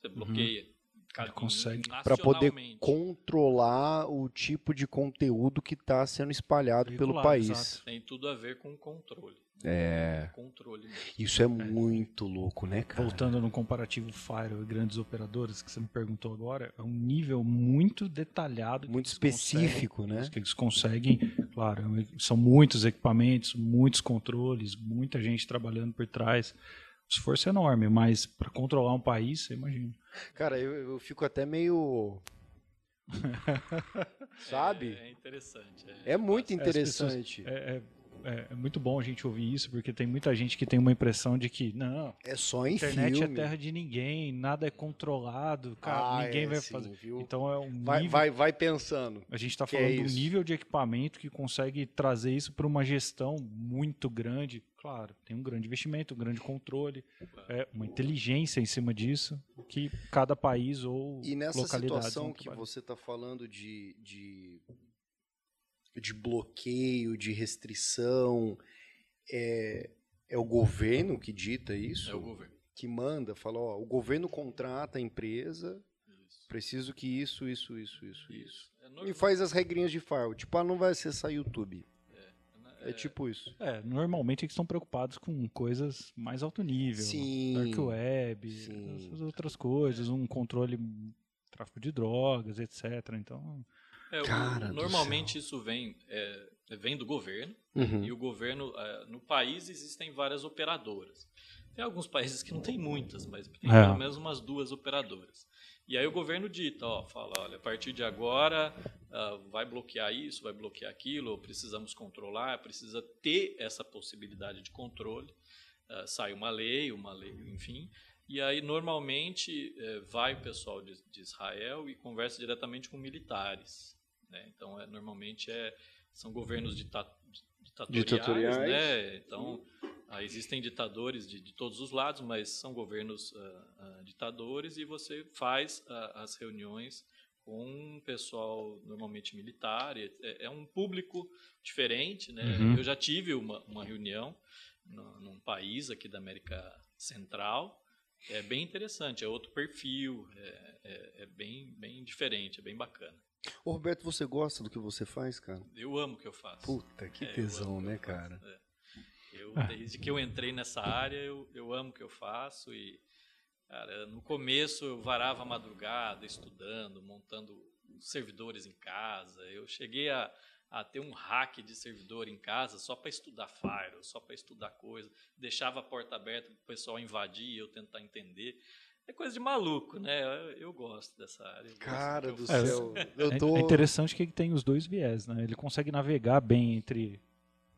Você uhum. bloqueia. Uhum. Ele consegue para poder controlar o tipo de conteúdo que está sendo espalhado Regular, pelo país. Exato. Tem tudo a ver com controle. É. Controle. Isso é, é, muito louco, né, cara? Voltando no comparativo Fire e grandes operadores que você me perguntou agora, é um nível muito detalhado, muito específico, né? Que eles conseguem, claro, são muitos equipamentos, muitos controles, muita gente trabalhando por trás. Esforço é enorme, mas para controlar um país, você imagina. Cara, eu, eu fico até meio Sabe? É, é interessante. É, é muito interessante. É, é, é, é, muito bom a gente ouvir isso, porque tem muita gente que tem uma impressão de que não, é só em internet filme. é terra de ninguém, nada é controlado, cara, ah, ninguém é, vai sim, fazer. Viu? Então é um vai, vai, vai pensando. A gente está falando é do nível de equipamento que consegue trazer isso para uma gestão muito grande. Claro, tem um grande investimento, um grande controle, é, uma inteligência em cima disso, que cada país ou e nessa situação que você está falando de, de de bloqueio, de restrição. É, é o governo que dita isso? É o governo. Que manda, fala, ó, o governo contrata a empresa, isso. preciso que isso, isso, isso, isso, isso. isso. É e faz as regrinhas de firewall. Tipo, ah, não vai acessar YouTube. É, é, é, tipo isso. É, normalmente eles estão preocupados com coisas mais alto nível. Sim. Dark web, sim. essas outras coisas, um controle tráfico de drogas, etc. Então, é, o, normalmente isso vem, é, vem do governo, uhum. e o governo, é, no país existem várias operadoras. Tem alguns países que não tem muitas, mas tem é. pelo menos umas duas operadoras. E aí o governo dita, ó, fala, olha, a partir de agora uh, vai bloquear isso, vai bloquear aquilo, precisamos controlar, precisa ter essa possibilidade de controle. Uh, sai uma lei, uma lei, enfim. E aí normalmente uh, vai o pessoal de, de Israel e conversa diretamente com militares. Né? Então, é, normalmente é, são governos dita ditatoriais, ditatoriais, né? Então, ah, existem ditadores de, de, todos os lados, mas são governos uh, uh, ditadores e você faz uh, as reuniões com pessoal normalmente militar. É, é um público diferente, né? Uhum. Eu já tive uma, uma reunião no, num país aqui da América Central. É bem interessante, é outro perfil, é, é, é bem, bem diferente, é bem bacana. Ô Roberto, você gosta do que você faz, cara? Eu amo o que eu faço. Puta, que é, tesão, né, cara? É. Eu, desde que eu entrei nessa área, eu, eu amo o que eu faço e, cara, no começo eu varava a madrugada estudando, montando servidores em casa. Eu cheguei a, a ter um hack de servidor em casa só para estudar Firewall, só para estudar coisa. Deixava a porta aberta para o pessoal invadir e eu tentar entender é coisa de maluco, né? Eu, eu gosto dessa área. Cara do céu. eu tô... É interessante que ele tem os dois viés, né? Ele consegue navegar bem entre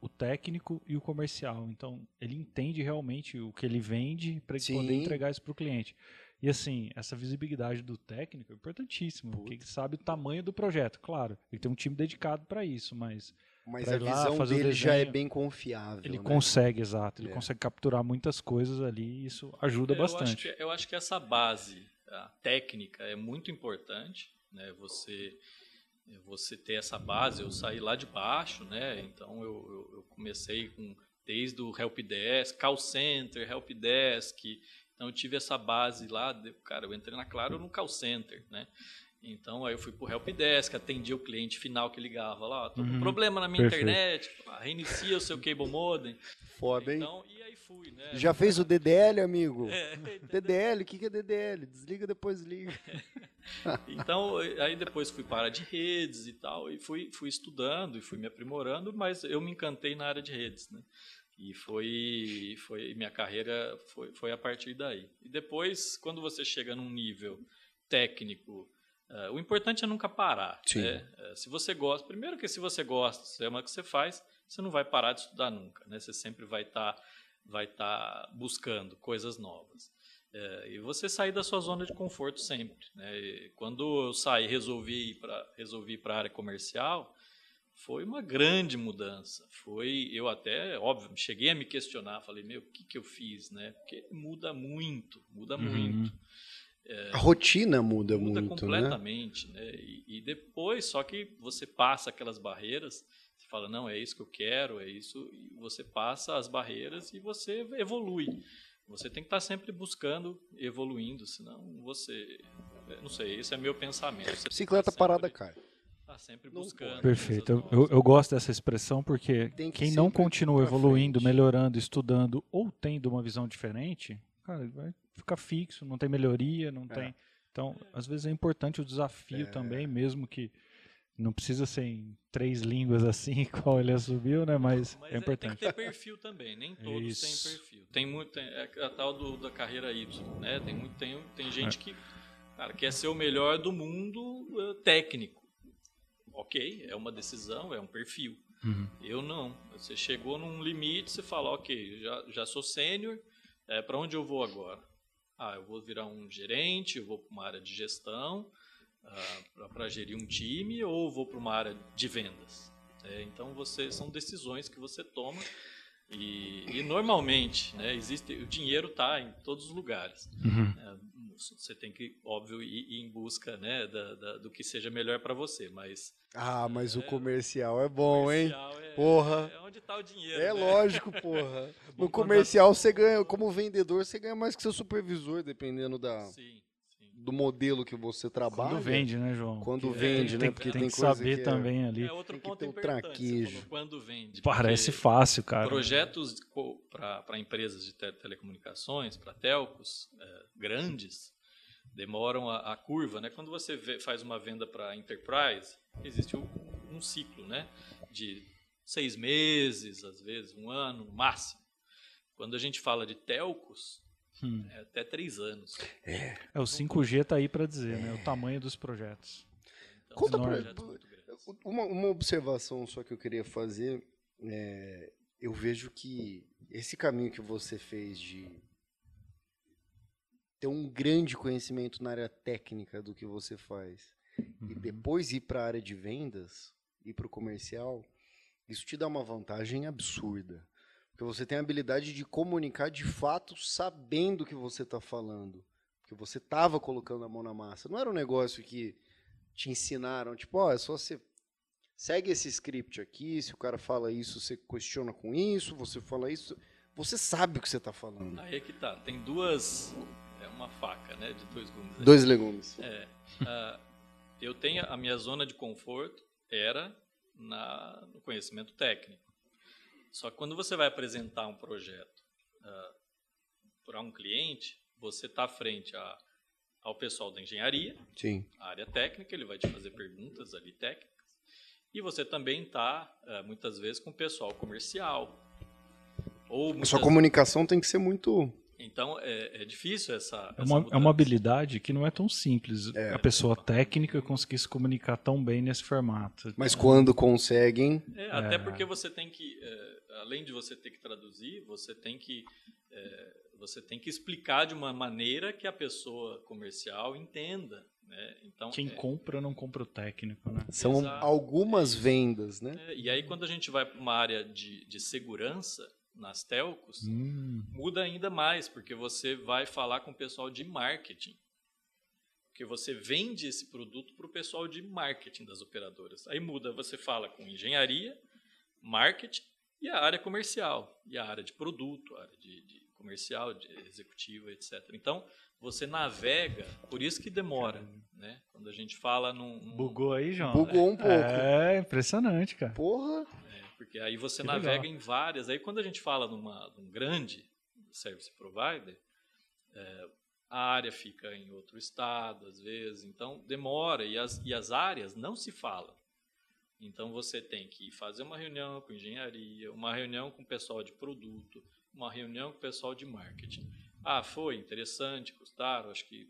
o técnico e o comercial. Então, ele entende realmente o que ele vende para poder entregar isso para o cliente. E assim, essa visibilidade do técnico é importantíssima, porque ele sabe o tamanho do projeto. Claro, ele tem um time dedicado para isso, mas mas a visão lá, dele desenho, já é bem confiável. Ele né? consegue, exato. Ele é. consegue capturar muitas coisas ali e isso ajuda eu bastante. Acho que, eu acho que essa base técnica é muito importante. Né? Você, você ter essa base. Eu saí lá de baixo, né? então eu, eu, eu comecei com desde o Helpdesk, Call Center, Helpdesk. Então eu tive essa base lá. Cara, eu entrei na Claro no Call Center. Né? Então aí eu fui pro helpdesk, atendi o cliente final que ligava lá, tô com uhum. problema na minha Perfeito. internet, reinicia o seu cable modem. Foda, hein? Então, aí fui, né? Já fez o DDL, amigo? É, DDL, o que, que é DDL? Desliga, depois liga. então, aí depois fui para de redes e tal, e fui, fui estudando e fui me aprimorando, mas eu me encantei na área de redes, né? E foi, foi minha carreira foi, foi a partir daí. E depois, quando você chega num nível técnico, Uh, o importante é nunca parar. Né? Uh, se você gosta, primeiro que se você gosta, se ama o que você faz, você não vai parar de estudar nunca. Né? Você sempre vai estar tá, vai tá buscando coisas novas. Uh, e você sair da sua zona de conforto sempre. Né? quando eu saí resolvi ir para resolvi ir a área comercial, foi uma grande mudança. Foi, eu até, óbvio, cheguei a me questionar, falei, meu, o que, que eu fiz, né? Porque muda muito, muda uhum. muito. É, a rotina muda, muda muito, né? completamente, né? né? E, e, depois, só que você passa aquelas barreiras, fala, não, é isso que eu quero, é isso, e você passa as barreiras e você evolui. Você tem que estar sempre buscando, evoluindo, senão você, não sei, esse é meu pensamento. Você Bicicleta parada cai. Tá sempre buscando. Perfeito. Eu, eu, eu, gosto dessa expressão porque que quem não continua evoluindo, frente. melhorando, estudando ou tendo uma visão diferente, cara, vai ficar fixo, não tem melhoria, não é. tem. Então, às vezes é importante o desafio é. também, mesmo que não precisa ser em três línguas assim, qual ele assumiu, né? Mas, Mas é importante. tem que ter perfil também, nem todos Isso. têm perfil. Tem muito, tem, é a tal do, da carreira Y, né? Tem muito, tem, tem gente é. que cara, quer ser o melhor do mundo uh, técnico ok, é uma decisão, é um perfil. Uhum. Eu não. Você chegou num limite, você fala, ok, já, já sou sênior, é, para onde eu vou agora? Ah, eu vou virar um gerente, eu vou para uma área de gestão, ah, para gerir um time, ou vou para uma área de vendas. É, então, você são decisões que você toma e, e normalmente, né, existe o dinheiro está em todos os lugares. Uhum. É, você tem que, óbvio, ir, ir em busca né, da, da, do que seja melhor para você, mas... Ah, mas é, o comercial é bom, comercial hein? É, porra! É onde está o dinheiro, É né? lógico, porra. no comercial você ganha, como vendedor, você ganha mais que seu supervisor, dependendo da... Sim do modelo que você trabalha. Quando vende, né, João? Quando vende, né? Porque tem, tem que saber que é, também ali. É outro tem ponto que ter o traquejo. Quando vende. Parece fácil, cara. Projetos para empresas de telecomunicações, para telcos é, grandes, demoram a, a, curva, né? Quando você vê, faz uma venda para enterprise, existe um, um ciclo, né? De seis meses, às vezes um ano, no máximo. Quando a gente fala de telcos, Hum. É, até três anos. É, é o 5G está aí para dizer, é. né? O tamanho dos projetos. Então, Conta pra, uma, uma observação só que eu queria fazer. É, eu vejo que esse caminho que você fez de ter um grande conhecimento na área técnica do que você faz uhum. e depois ir para a área de vendas, ir para o comercial, isso te dá uma vantagem absurda. Porque você tem a habilidade de comunicar de fato sabendo o que você está falando. Porque você estava colocando a mão na massa. Não era um negócio que te ensinaram, tipo, ó, oh, é só você segue esse script aqui, se o cara fala isso, você questiona com isso, você fala isso, você sabe o que você está falando. Aí é que tá, tem duas, é uma faca, né, de dois gumes. Aí. Dois legumes. É, uh, eu tenho a minha zona de conforto era na, no conhecimento técnico. Só que quando você vai apresentar um projeto uh, para um cliente, você está frente a, ao pessoal da engenharia, Sim. a área técnica, ele vai te fazer perguntas ali técnicas, e você também está, uh, muitas vezes, com o pessoal comercial. Ou muitas... A sua comunicação tem que ser muito então é, é difícil essa. É uma, é uma habilidade que não é tão simples. É. A pessoa técnica conseguir se comunicar tão bem nesse formato. Mas quando conseguem. É, até é. porque você tem que, é, além de você ter que traduzir, você tem que é, você tem que explicar de uma maneira que a pessoa comercial entenda. Né? Então, Quem compra não compra o técnico, né? São Exato. algumas vendas, né? e aí quando a gente vai para uma área de, de segurança nas telcos, hum. muda ainda mais, porque você vai falar com o pessoal de marketing. Porque você vende esse produto para o pessoal de marketing das operadoras. Aí muda, você fala com engenharia, marketing e a área comercial, e a área de produto, a área de, de comercial, de executiva, etc. Então, você navega, por isso que demora, né? Quando a gente fala num... num... Bugou aí, João? Bugou um pouco. É, impressionante, cara. Porra! Porque aí você que navega legal. em várias. Aí quando a gente fala numa, num grande service provider, é, a área fica em outro estado, às vezes, então demora e as, e as áreas não se falam. Então você tem que fazer uma reunião com engenharia, uma reunião com o pessoal de produto, uma reunião com o pessoal de marketing. Ah, foi interessante, custaram, acho que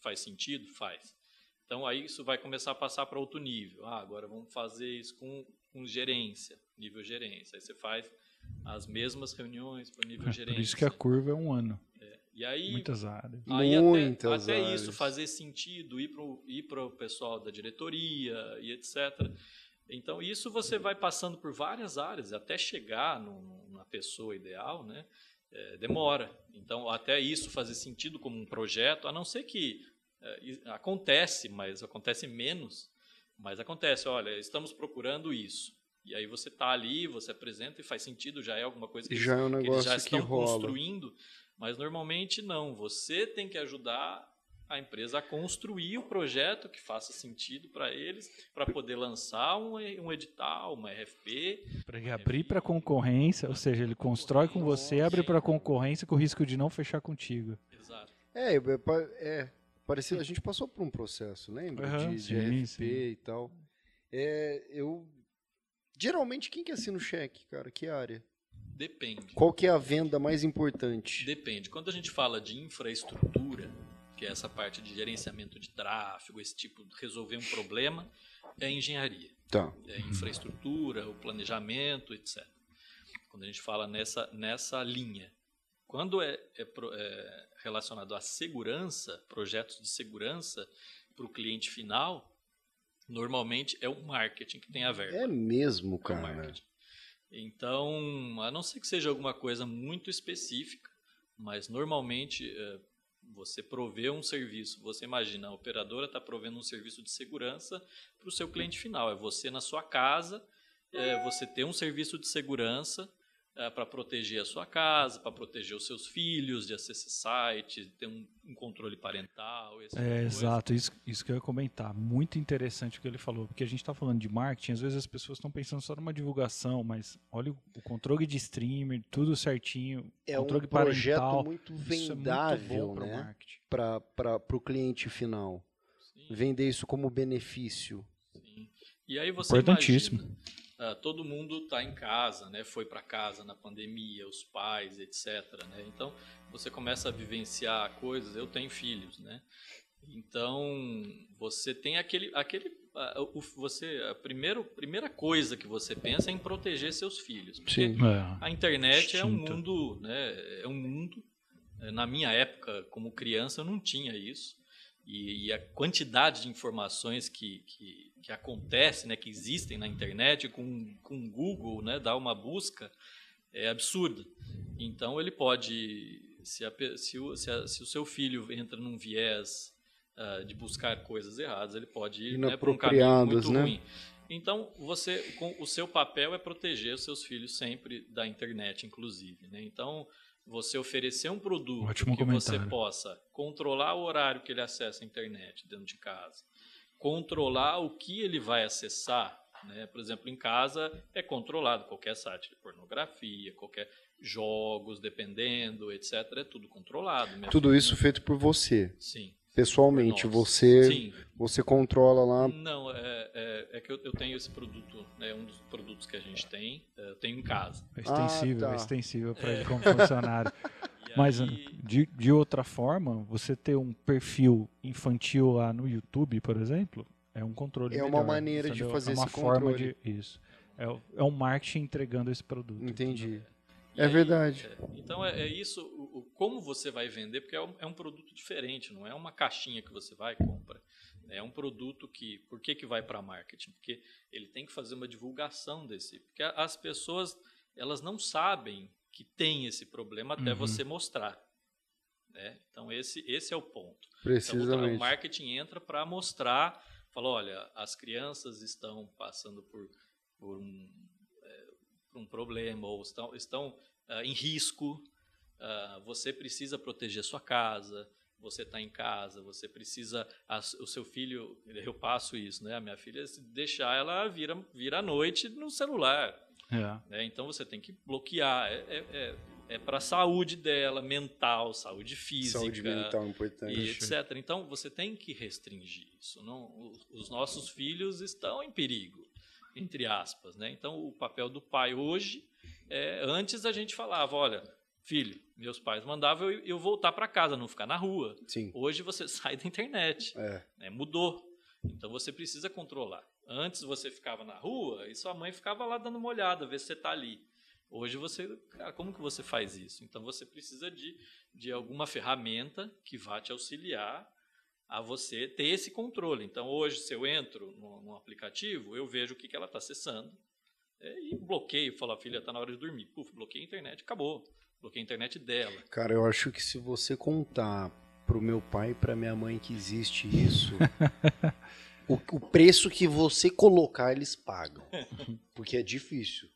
faz sentido? Faz. Então aí isso vai começar a passar para outro nível. Ah, agora vamos fazer isso com com gerência, nível gerência. Aí você faz as mesmas reuniões para nível é, gerência. Por isso que a curva é um ano. É. E aí, Muitas áreas. Aí Muitas até, até isso fazer sentido, ir para ir o pessoal da diretoria e etc. Então, isso você vai passando por várias áreas, até chegar no, na pessoa ideal, né? É, demora. Então, até isso fazer sentido como um projeto, a não ser que é, acontece, mas acontece menos, mas acontece, olha, estamos procurando isso. E aí você está ali, você apresenta e faz sentido, já é alguma coisa que, já eles, é um que eles já estão construindo, mas normalmente não. Você tem que ajudar a empresa a construir o projeto que faça sentido para eles, para poder lançar um, um, edital, uma RFP. Para abrir para concorrência, ou seja, ele constrói com você, abre para concorrência com o risco de não fechar contigo. Exato. É, é, parecido, a gente passou por um processo, lembra? Uhum, de, sim, de RFP sim. e tal. É, eu geralmente quem que assina o cheque, cara? Que área? Depende. Qual que é a venda mais importante? Depende. Quando a gente fala de infraestrutura, que é essa parte de gerenciamento de tráfego, esse tipo de resolver um problema, é engenharia. Tá. É infraestrutura, o planejamento, etc. Quando a gente fala nessa, nessa linha. Quando é, é, é relacionado à segurança, projetos de segurança para o cliente final, normalmente é o marketing que tem a verba. É mesmo, é cara. É então, a não ser que seja alguma coisa muito específica, mas normalmente é, você provê um serviço. Você imagina, a operadora está provendo um serviço de segurança para o seu cliente final. É você na sua casa, é, você ter um serviço de segurança é, para proteger a sua casa, para proteger os seus filhos de acessar site, ter um, um controle parental. Tipo é, exato, isso, isso que eu ia comentar. Muito interessante o que ele falou, porque a gente está falando de marketing, às vezes as pessoas estão pensando só numa divulgação, mas olha o, controle de streamer, tudo certinho. É controle um projeto parental, muito vendável é né? para o cliente final. Sim. Vender isso como benefício. Sim. E aí você Importantíssimo. Imagina, Uh, todo mundo está em casa, né? Foi para casa na pandemia, os pais, etc. Né? Então você começa a vivenciar coisas. Eu tenho filhos, né? Então você tem aquele, aquele, uh, o, você a primeiro, primeira coisa que você pensa é em proteger seus filhos. Porque Sim. É. a internet é um mundo, né? É um mundo. Eh, na minha época, como criança, eu não tinha isso. E, e a quantidade de informações que, que que acontece, né, que existem na internet, com, com Google, né, dar uma busca, é absurda. Então ele pode, se, a, se, o, se, a, se o seu filho entra num viés uh, de buscar coisas erradas, ele pode ir né, para um caminho muito né? ruim. Então, você, com, o seu papel é proteger os seus filhos sempre da internet, inclusive. Né? Então, você oferecer um produto Ótimo que comentário. você possa controlar o horário que ele acessa a internet dentro de casa, controlar o que ele vai acessar. Né? Por exemplo, em casa é controlado qualquer site de pornografia, qualquer jogos, dependendo, etc. É tudo controlado. Tudo isso feito por você. Sim. Pessoalmente, você Sim. você controla lá? Não, é, é, é que eu, eu, tenho esse produto, né, um dos produtos que a gente tem, é, eu tenho em casa. É extensível, ah, tá. extensível para ele como funcionário. Mas aí... de, de outra forma, você ter um perfil infantil lá no YouTube, por exemplo, é um controle. É melhor, uma maneira entendeu? de fazer é uma esse forma controle. de isso. É, é um marketing entregando esse produto. Entendi. É aí, verdade. É, então é, é isso, o, como você vai vender, porque é um, é um, produto diferente, não é uma caixinha que você vai e compra. É um produto que, por que, que vai para marketing? Porque ele tem que fazer uma divulgação desse, porque as pessoas elas não sabem que tem esse problema até uhum. você mostrar. Né? Então, esse, esse é o ponto. Precisamente. Então, o marketing entra para mostrar, fala, olha, as crianças estão passando por, por, um, é, por um problema ou estão, estão uh, em risco, uh, você precisa proteger sua casa, você está em casa, você precisa. A, o seu filho, eu passo isso, né? A minha filha, se deixar, ela vira, vira à noite no celular. É. Né? Então você tem que bloquear. É, é, é, é para a saúde dela, mental, saúde física. Saúde mental importante. E etc. Então você tem que restringir isso. Não, os nossos filhos estão em perigo, entre aspas. Né? Então o papel do pai hoje é. Antes a gente falava: olha, filho, meus pais mandavam eu, eu voltar para casa, não ficar na rua. Sim. Hoje você sai da internet. É. Né? Mudou. Então você precisa controlar. Antes você ficava na rua e sua mãe ficava lá dando uma olhada, ver se você está ali. Hoje você, cara, como que você faz isso? Então você precisa de, de alguma ferramenta que vá te auxiliar a você ter esse controle. Então, hoje, se eu entro no, no aplicativo, eu vejo o que, que ela está acessando é, e bloqueio, falo, a filha está na hora de dormir. Puf, bloqueei a internet, acabou. Bloqueei a internet dela. Cara, eu acho que se você contar pro meu pai e pra minha mãe que existe isso, o, o preço que você colocar, eles pagam. Porque é difícil.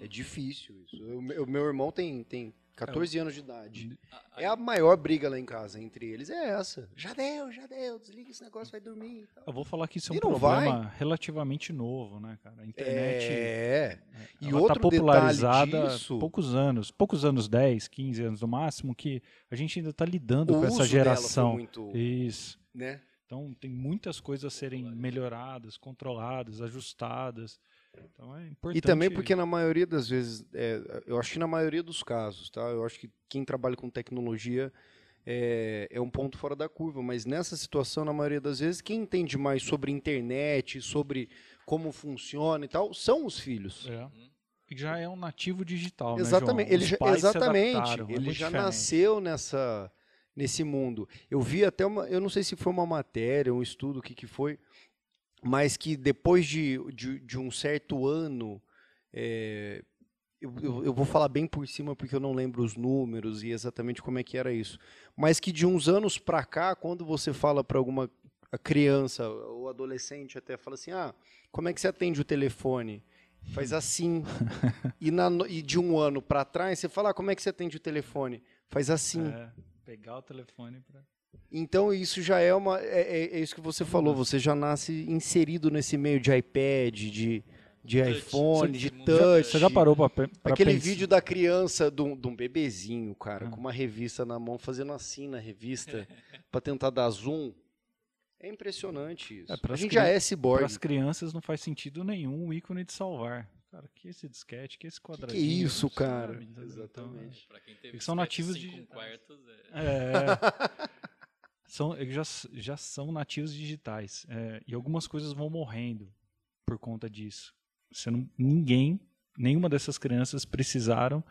É difícil isso. O meu irmão tem, tem 14 é, anos de idade. É a maior briga lá em casa entre eles, é essa. Já deu, já deu, desliga esse negócio, vai dormir. Eu vou falar que isso é um problema vai. relativamente novo, né, cara? A internet. É. E ela tá popularizada disso, poucos anos, poucos anos, 10, 15 anos no máximo, que a gente ainda está lidando com essa geração. Muito, isso. Né? Então tem muitas coisas a serem melhoradas, controladas, ajustadas. Então é importante. E também porque na maioria das vezes, é, eu acho que na maioria dos casos, tá? Eu acho que quem trabalha com tecnologia é, é, um ponto fora da curva, mas nessa situação, na maioria das vezes, quem entende mais sobre internet, sobre como funciona e tal, são os filhos. É. Já é um nativo digital, exatamente. Né, ele já, exatamente. É ele é já diferente. nasceu nessa nesse mundo. Eu vi até uma, eu não sei se foi uma matéria, um estudo, o que que foi, mas que depois de, de, de um certo ano, é, eu, eu, eu, vou falar bem por cima porque eu não lembro os números e exatamente como é que era isso, mas que de uns anos para cá, quando você fala para alguma criança ou adolescente até fala assim, ah, como é que você atende o telefone? Faz assim. e, na, e de um ano para trás, você fala, ah, como é que você atende o telefone? Faz assim. É, pegar o telefone para então isso já é uma. É, é, é, isso que você falou, você já nasce inserido nesse meio de iPad, de, de iPhone, de touch. Você já parou para Aquele pensar. vídeo da criança, de um, de um bebezinho, cara, ah. com uma revista na mão, fazendo assim na revista, para tentar dar zoom. É impressionante isso. É, a gente já é cyborg. Para as crianças não faz sentido nenhum o ícone de salvar. Cara, que esse disquete, que esse quadradinho. Que, que isso, cara? Sabe, Exatamente. Então, quem teve são nativos de. Quartos, é. é. são, já, já são nativos digitais. É, e algumas coisas vão morrendo por conta disso. Você não, ninguém, nenhuma dessas crianças precisaram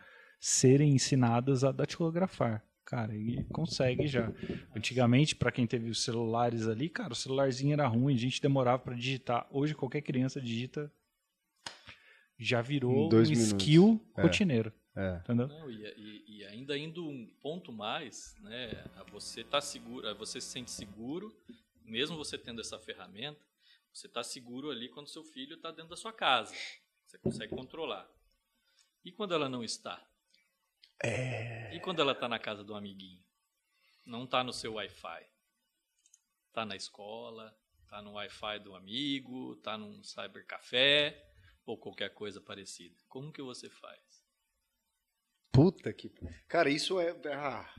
serem ensinadas a datilografar. Cara, e consegue já. Antigamente, para quem teve os celulares ali, cara, o celularzinho era ruim, a gente demorava para digitar. Hoje, qualquer criança digita, já virou um skill é. rotineiro. É. Entendeu? Não, e, e, e, ainda indo um ponto mais, né? Você tá seguro, você se sente seguro, mesmo você tendo essa ferramenta, você está seguro ali quando seu filho está dentro da sua casa. Você consegue controlar. E quando ela não está? É... E quando ela está na casa do amiguinho? Não está no seu Wi-Fi. Está na escola, está no Wi-Fi do amigo, está num cybercafé ou qualquer coisa parecida. Como que você faz? Puta que. Cara, isso é. Ah,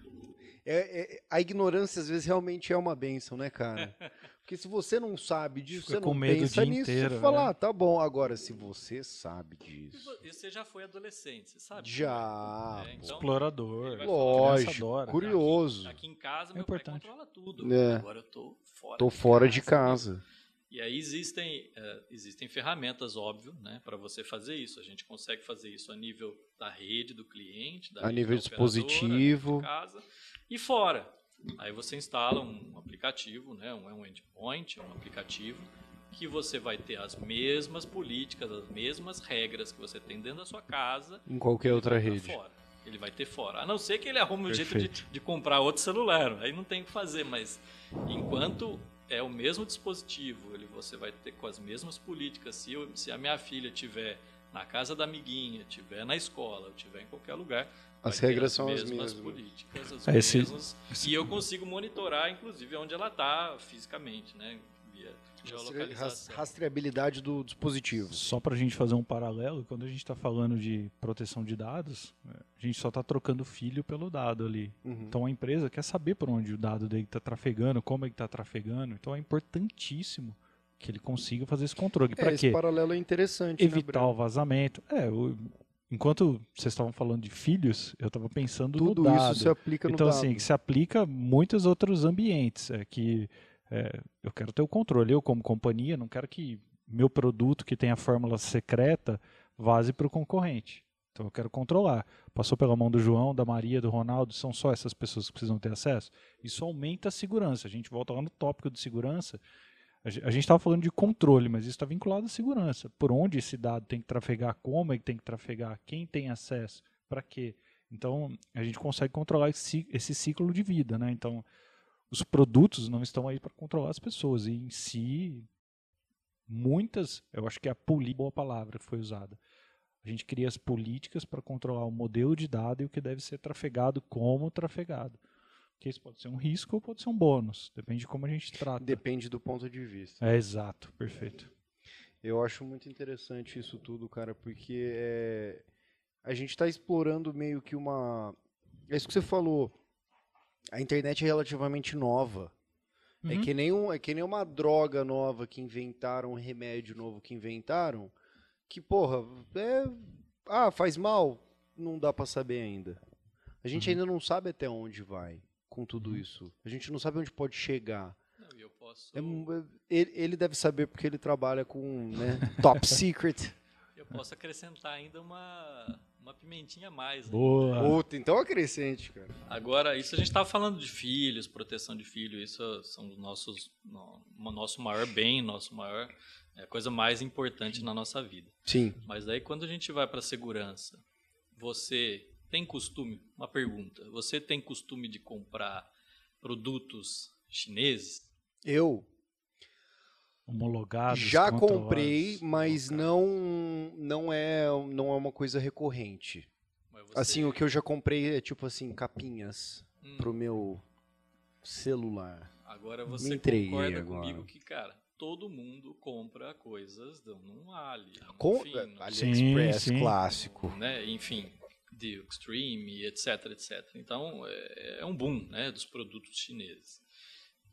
é, é, a ignorância às vezes realmente é uma benção, né, cara? Porque se você não sabe disso, Fica você não pensa nisso, inteiro, você fala, né? ah, tá bom. Agora, se você sabe disso. E você já foi adolescente, você sabe? Já. É, então, Explorador. Lógico. Curioso. Aqui, aqui, em casa, é meu importante. pai controla tudo. É. Agora eu tô fora. Tô de fora casa, de casa. E aí existem, uh, existem ferramentas, óbvio, né, para você fazer isso. A gente consegue fazer isso a nível da rede do cliente, a nível dispositivo, casa e fora. Aí você instala um aplicativo, né, um, é um endpoint, um aplicativo que você vai ter as mesmas políticas, as mesmas regras que você tem dentro da sua casa. Em qualquer outra rede. Fora. Ele vai ter fora. A não ser que ele arrume um jeito de, de comprar outro celular. Aí não tem o que fazer, mas enquanto é o mesmo dispositivo, ele, você vai ter com as mesmas políticas. Se, eu, se a minha filha tiver na casa da amiguinha, tiver na escola, tiver em qualquer lugar, as regras as são mesmas as mesmas políticas, as é, mesmas, esse... e eu consigo monitorar, inclusive, onde ela está fisicamente, né? Rastreabilidade do dispositivo. Só para a gente fazer um paralelo, quando a gente está falando de proteção de dados, a gente só está trocando filho pelo dado ali. Uhum. Então a empresa quer saber por onde o dado dele está trafegando, como ele está trafegando. Então é importantíssimo que ele consiga fazer esse controle. É, esse paralelo é interessante. Né, Evitar né, o vazamento. É, o, enquanto vocês estavam falando de filhos, eu estava pensando Tudo no dado. isso se aplica no então, dado. Então, assim, se aplica a muitos outros ambientes. É que é, eu quero ter o controle. Eu, como companhia, não quero que meu produto que tem a fórmula secreta vaze para o concorrente. Então eu quero controlar. Passou pela mão do João, da Maria, do Ronaldo, são só essas pessoas que precisam ter acesso. Isso aumenta a segurança. A gente volta lá no tópico de segurança. A gente estava falando de controle, mas isso está vinculado à segurança. Por onde esse dado tem que trafegar, como ele tem que trafegar, quem tem acesso, para quê. Então a gente consegue controlar esse, esse ciclo de vida. Né? Então os produtos não estão aí para controlar as pessoas. E em si, muitas, eu acho que é a política boa palavra que foi usada. A gente cria as políticas para controlar o modelo de dado e o que deve ser trafegado, como trafegado. Porque isso pode ser um risco ou pode ser um bônus. Depende de como a gente trata. Depende do ponto de vista. É exato, perfeito. Eu acho muito interessante isso tudo, cara, porque é, a gente está explorando meio que uma. É isso que você falou. A internet é relativamente nova. É uhum. É, que nem um, é que nem uma droga nova que inventaram, um remédio novo que inventaram, que, porra, é. Ah, faz mal? Não dá para saber ainda. A gente uhum. ainda não sabe até onde vai com tudo uhum. isso. A gente não sabe onde pode chegar. Não, eu posso... É, ele, ele, deve saber porque ele trabalha com né, top secret. Eu posso acrescentar ainda uma, uma pimentinha a mais. Boa. Puta, então acrescente, cara. Agora, isso a gente estava falando de filhos, proteção de filho, isso são os nossos, no, nosso maior bem, nosso maior é a coisa mais importante na nossa vida. Sim. Mas daí quando a gente vai para segurança, você tem costume, uma pergunta, você tem costume de comprar produtos chineses? Eu homologados. Já comprei, mas não não é não é uma coisa recorrente. Você... Assim, o que eu já comprei é tipo assim capinhas hum. pro meu celular. Agora você concorda agora. comigo que, cara, todo mundo compra coisas num Ali. Com, enfim, AliExpress sim, sim. clássico. Né? Enfim, de Extreme, etc, etc. Então, é, é um boom né, dos produtos chineses.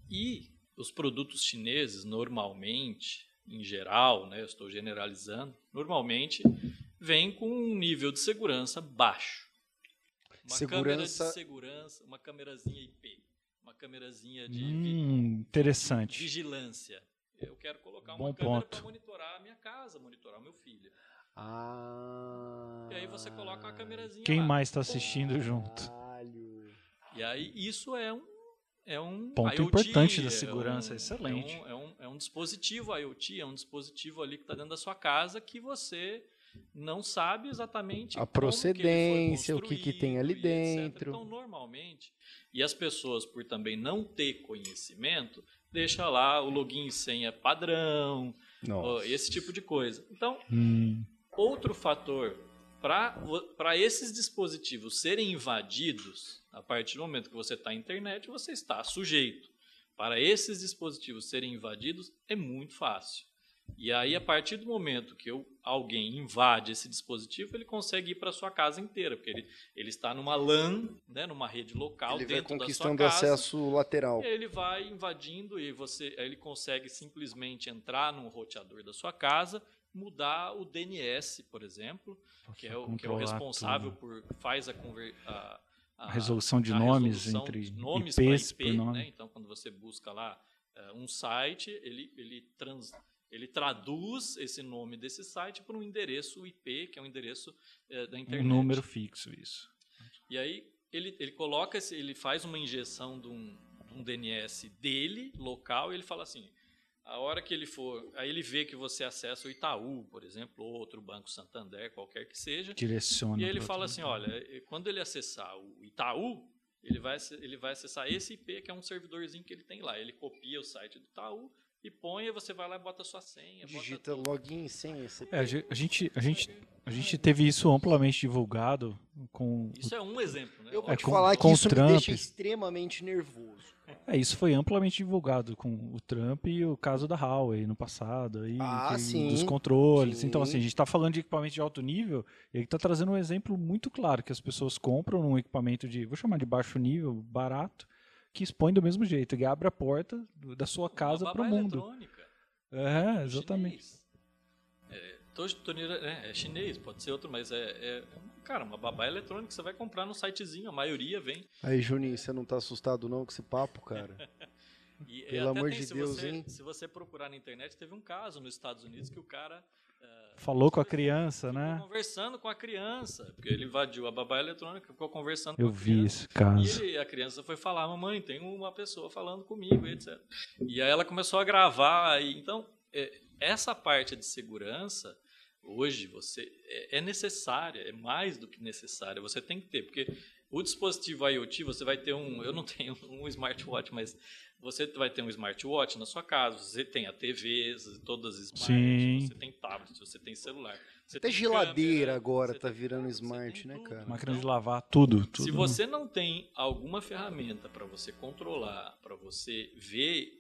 E os produtos chineses, normalmente, em geral, né, eu estou generalizando, normalmente vêm com um nível de segurança baixo. Uma segurança... câmera de segurança, uma câmerazinha IP, uma câmerazinha de hum, interessante. vigilância. Eu quero colocar Bom uma câmera para monitorar a minha casa, monitorar o meu filho. Ah. E aí você coloca uma câmerazinha Quem lá. mais está assistindo Pô, junto? E aí isso é um é um ponto IoT, importante da segurança, é um, excelente. É um, é, um, é um dispositivo IoT, é um dispositivo ali que está dentro da sua casa que você não sabe exatamente a procedência, que o que, que tem ali dentro. Então, normalmente, e as pessoas, por também não ter conhecimento, deixa lá o login e senha padrão, esse tipo de coisa. Então, hum. outro fator para esses dispositivos serem invadidos, a partir do momento que você está na internet, você está sujeito. Para esses dispositivos serem invadidos, é muito fácil. E aí, a partir do momento que eu, alguém invade esse dispositivo, ele consegue ir para sua casa inteira, porque ele, ele está numa LAN, né, numa rede local ele dentro da sua casa. acesso lateral. ele vai invadindo e você, ele consegue simplesmente entrar no roteador da sua casa, mudar o DNS, por exemplo, que é, o, que é o responsável tudo. por faz a, conver, a, a, a resolução de nomes resolução entre de nomes IPs IP, nome. Né? Então, quando você busca lá uh, um site, ele ele trans ele traduz esse nome desse site para um endereço IP, que é um endereço uh, da internet. Um número fixo, isso. E aí ele, ele coloca, ele faz uma injeção de um, de um DNS dele, local, e ele fala assim, a hora que ele for, aí ele vê que você acessa o Itaú, por exemplo, ou outro banco Santander, qualquer que seja. Direciona. E ele fala assim, olha, quando ele acessar o Itaú, ele vai, ele vai acessar esse IP, que é um servidorzinho que ele tem lá. Ele copia o site do Itaú e põe, e você vai lá e bota a sua senha. Digita login, senha, É, a gente, a gente, a gente teve isso amplamente divulgado com. Isso é um exemplo, né? Eu vou é, te com, falar que isso Trump. me deixa extremamente nervoso. É, isso foi amplamente divulgado com o Trump e o caso da Huawei no passado, aí, ah, sim, dos controles. Sim. Então, assim, a gente está falando de equipamento de alto nível, e ele está trazendo um exemplo muito claro, que as pessoas compram um equipamento de, vou chamar de baixo nível, barato, que expõe do mesmo jeito, que abre a porta da sua casa para o mundo. Eletrônica. É, exatamente. É, torneira, é, é, chinês, pode ser outro, mas é, é, Cara, uma babá eletrônica você vai comprar no sitezinho, a maioria vem. Aí, Juninho, você não tá assustado não com esse papo, cara? e, Pelo amor tem, de Deus, você, hein? Se você procurar na internet, teve um caso nos Estados Unidos que o cara Falou com a criança, né? Conversando com a criança, porque ele invadiu a babá eletrônica, ficou conversando Eu com a vi criança. esse caso. E ele- a criança foi falar, mamãe, tem uma pessoa falando comigo, etc. E aí ela começou a gravar. E, então, é, essa parte de segurança, hoje, você é, é necessária, é mais do que necessária. Você tem que ter, porque o dispositivo IoT, você vai ter um... Eu não tenho um smartwatch, mas você vai ter um smartwatch na sua casa, você tem a TV, todas as smart, Sim. você tem tablet, você tem celular. Você Até tem geladeira câmera, agora tá tem virando smart, né, tudo. cara? Máquina de Então, lavar, tudo. tudo. se você não tem alguma ferramenta para você controlar, para você ver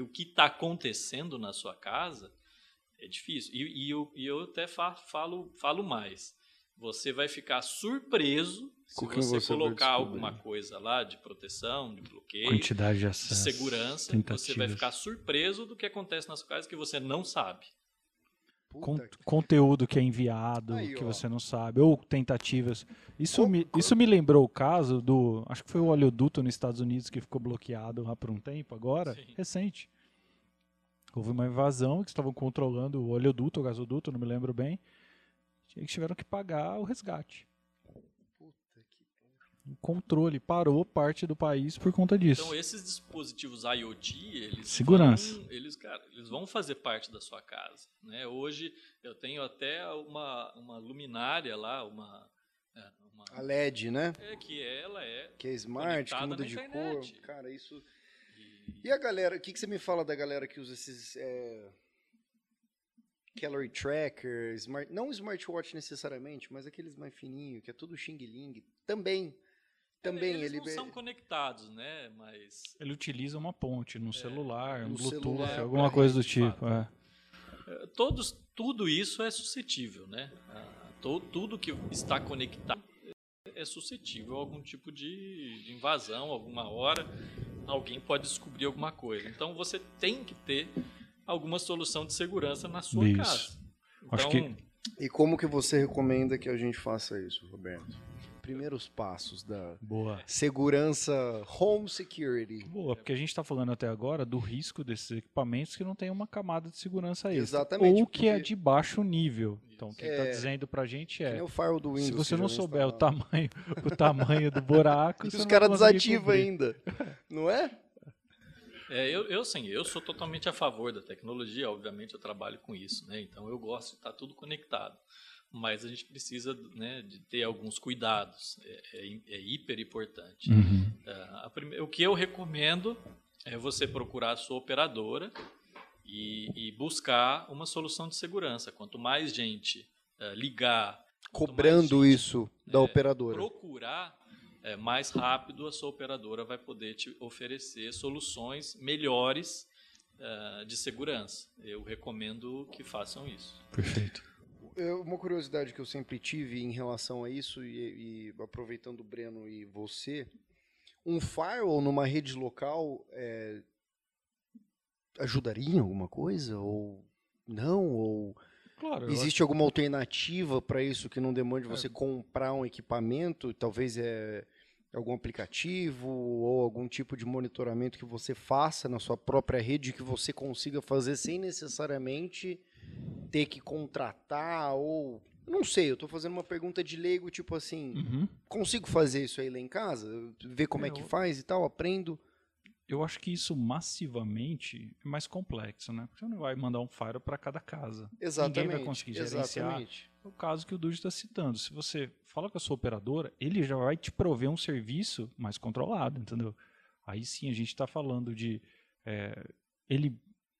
o que está acontecendo na sua casa, é difícil. E, e eu, e eu até fa- falo, falo mais. Você vai ficar surpreso se você, você colocar alguma coisa lá de proteção, de bloqueio, Quantidade de de acesso. segurança. Você vai tentativas. ficar surpreso do que acontece na sua casa que você não sabe. Con- que- conteúdo que é enviado, Aí, que ó. você não sabe, ou tentativas. Isso, me, isso me lembrou o caso do. Acho que foi o oleoduto nos Estados Unidos que ficou bloqueado lá por um tempo, agora, Sim. recente. Houve uma invasão que estavam controlando o oleoduto, o gasoduto, não me lembro bem. Eles tiveram que pagar o resgate. Puta que O controle parou parte do país por conta disso. Então esses dispositivos IoT, eles Segurança. vão, eles, cara, eles vão fazer parte da sua casa, né? Hoje eu tenho até uma, uma luminária lá, uma, é, uma A LED, né? é que ela é Que é smart, que muda de internet. cor. Cara, isso. e- E a galera, o que, que você me fala da galera que usa esses. É... Calorie tracker, smart, não smartwatch necessariamente, mas aqueles mais fininhos, que é tudo Xing Ling. Também. Também eles ele. não são conectados, né? Mas Ele utiliza uma ponte no celular, no um Bluetooth, celular, alguma coisa do tipo. é. é, todos, tudo isso é suscetível, né? Ah, tudo que está conectado é suscetível a algum tipo de, de invasão, alguma hora alguém pode descobrir alguma coisa. Então você tem que ter alguma solução de segurança na sua Isso. casa. Acho Então, E como que você recomenda que a gente faça isso, Roberto? Primeiros passos da Boa. segurança home security. Boa, porque a gente está falando até agora do risco desses equipamentos que não tem uma camada de segurança extra. Exatamente, Ou que é de baixo nível. Então, quem está É. dizendo pra gente Que é. nem o firewall do Windows. Se você que não souber o tamanho, o tamanho do buraco, E você os caras desativam ainda. Não é? É, eu, eu sim, eu sou totalmente a favor da tecnologia, obviamente eu trabalho com isso, né? Então eu gosto de estar tudo conectado. Mas a gente precisa né, de ter alguns cuidados, é, é, é hiper importante. Uhum. Ah, a prime- o que eu recomendo é você procurar a sua operadora e, e buscar uma solução de segurança. Quanto mais gente ah, ligar, Cobrando mais gente isso da é, operadora. procurar, é, mais rápido a sua operadora vai poder te oferecer soluções melhores ah, de segurança. Eu recomendo que façam isso. Perfeito. Eu- uma curiosidade que eu sempre tive em relação a isso, e, e aproveitando o Breno e você, um firewall numa rede local é, ajudaria em alguma coisa? Ou não? Ou Claro, existe alguma alternativa para isso que não demande É. você comprar um equipamento? Talvez é algum aplicativo ou algum tipo de monitoramento que você faça na sua própria rede que você consiga fazer sem necessariamente ter que contratar ou não sei, eu tô fazendo uma pergunta de leigo, tipo assim, Uhum. consigo fazer isso aí lá em casa? Ver como é, É, que faz e tal, aprendo. Eu acho que isso massivamente é mais complexo, né? Porque você não vai mandar um Fire para cada casa. Exatamente. Ninguém vai conseguir gerenciar. exatamente. É o caso que o Dude está citando. Se você fala com a sua operadora, ele já vai te prover um serviço mais controlado, entendeu? Aí sim a gente está falando de é, ele,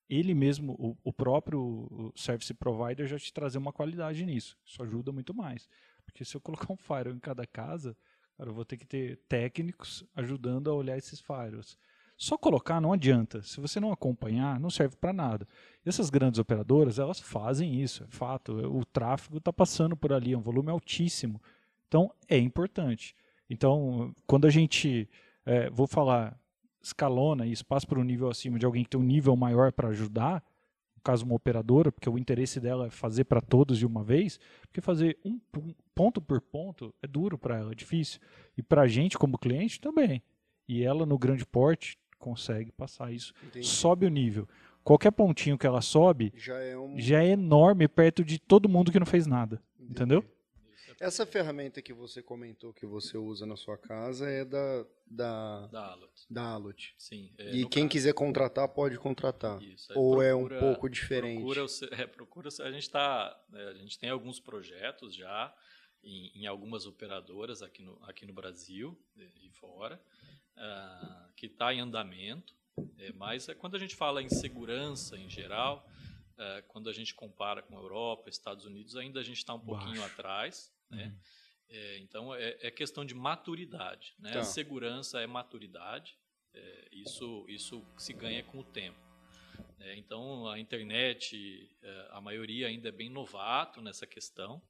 ele mesmo, o, o próprio service provider, já te trazer uma qualidade nisso. Isso ajuda muito mais. Porque se eu colocar um firewall em cada casa, cara, eu vou ter que ter técnicos ajudando a olhar esses firewalls. Só colocar não adianta. Se você não acompanhar, não serve para nada. E essas grandes operadoras, elas fazem isso, é fato. O tráfego está passando por ali, é um volume altíssimo. Então, é importante. Então, quando a gente, é, vou falar, escalona isso, passa para um nível acima de alguém que tem um nível maior para ajudar, no caso uma operadora, porque o interesse dela é fazer para todos de uma vez, porque fazer um pon- ponto por ponto é duro para ela, é difícil. E para a gente, como cliente, também. E ela, no grande porte, consegue passar isso Entendi. sobe o nível. qualquer pontinho que ela sobe já é, um... já é enorme perto de todo mundo que não fez nada. Entendi. Entendeu? Essa ferramenta que você comentou que você usa na sua casa é da da da Alot. Da Alot. Sim. É, e quem caso... quiser contratar pode contratar. Isso, Ou procura, é um pouco diferente. Procura, é, procura a gente tá, né, a gente tem alguns projetos já em, em, algumas operadoras aqui no aqui no Brasil e fora uh, que está em andamento. É, mas é, quando a gente fala em segurança em geral, uh, quando a gente compara com a Europa, Estados Unidos, ainda a gente está um pouquinho Baixo. atrás. Né? Uhum. É, então é, é, questão de maturidade. Né? Tá. A segurança é maturidade. É, isso, isso se ganha com o tempo. É, então a internet, é, a maioria ainda é bem novato nessa questão.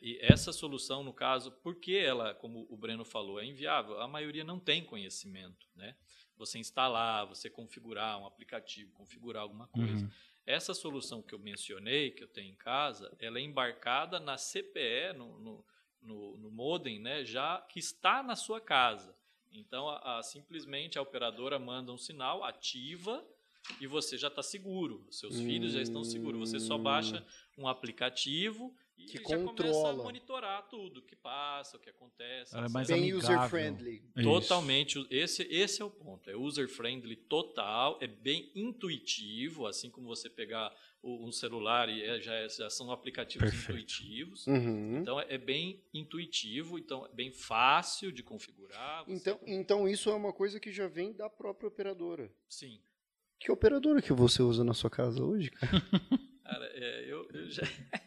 E essa solução, no caso, porque ela, como o Breno falou, é inviável, a maioria não tem conhecimento. Né? Você instalar, você configurar um aplicativo, configurar alguma coisa. Uhum. Essa solução que eu mencionei, que eu tenho em casa, ela é embarcada na CPE, no, no, no, no modem, né, já que está na sua casa. Então, a, a, simplesmente a operadora manda um sinal, ativa, e você já está seguro. Seus hum. filhos já estão seguros. Você só baixa um aplicativo e que já controla. começa a monitorar tudo, o que passa, o que acontece. Ela é mais Bem user-friendly. Totalmente. Esse, esse é o ponto. É user-friendly total, é bem intuitivo, assim como você pegar um celular e é, já, é, já são aplicativos Perfeito. intuitivos. Uhum. Então é bem intuitivo, então é bem fácil de configurar. Então, então isso é uma coisa que já vem da própria operadora. Sim. Que operadora que você usa na sua casa hoje, cara? cara, é, eu, eu já...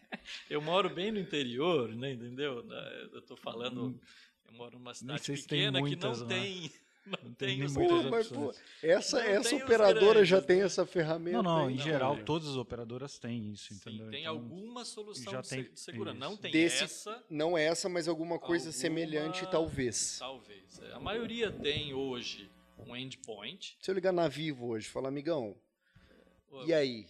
eu moro bem no interior, né, entendeu? Eu tô falando, hum. eu moro numa cidade pequena muitas, que não né? tem... Não, não tem, tem pô, mas, pô, essa, essa operadora grandes, já tem essa ferramenta. Não, não, em não, geral, é. todas as operadoras têm isso, entendeu? Sim, tem então, alguma solução já de, tem, de segurança. Não tem Desse, essa. Não essa, mas alguma coisa alguma, semelhante, talvez. Talvez. É, a maioria tem hoje um endpoint. Se eu ligar na Vivo hoje e falar, amigão, e aí?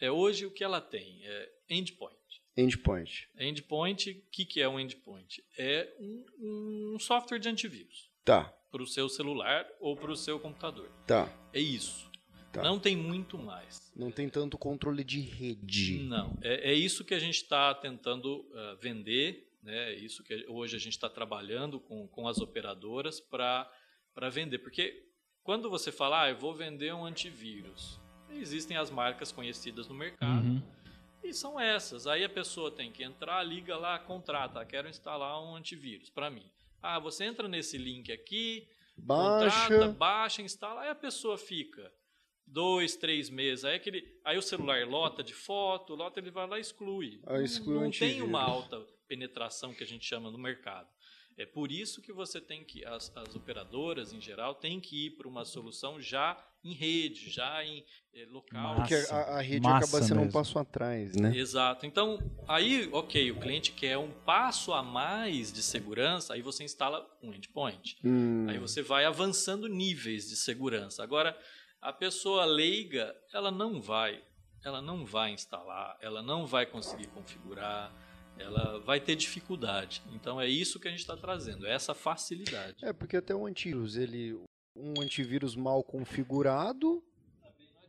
É, hoje o que ela tem é endpoint. Endpoint. Endpoint, o que, que é um endpoint? É um, um software de antivírus. Tá. Para o seu celular ou para o seu computador. Tá. É isso. Tá. Não tem muito mais. Não tem tanto controle de rede. Não. É, é isso que a gente está tentando uh, vender. Né? É isso que hoje a gente está trabalhando com, com as operadoras para vender. Porque quando você fala, ah, eu vou vender um antivírus, existem as marcas conhecidas no mercado. Uhum e são essas. Aí a pessoa tem que entrar, liga lá, contrata. Quero instalar um antivírus para mim. Ah, você entra nesse link aqui, baixa, contrata, baixa, instala. Aí a pessoa fica dois, três meses. Aí, aquele, aí o celular lota de foto, lota, ele vai lá e exclui. Ah, exclui não, não tem uma alta penetração que a gente chama no mercado. É por isso que você tem que, as, as operadoras em geral, têm que ir para uma solução já em rede, já em é, local. Porque a, a rede Massa acaba sendo mesmo. um passo atrás, né? Exato. Então, aí, ok, o cliente quer um passo a mais de segurança, aí você instala um endpoint. Hum. Aí você vai avançando níveis de segurança. Agora, a pessoa leiga, ela não vai, ela não vai instalar, ela não vai conseguir configurar ela vai ter dificuldade. Então é isso que a gente está trazendo, é essa facilidade. É, porque até o antivírus, ele, um antivírus mal configurado,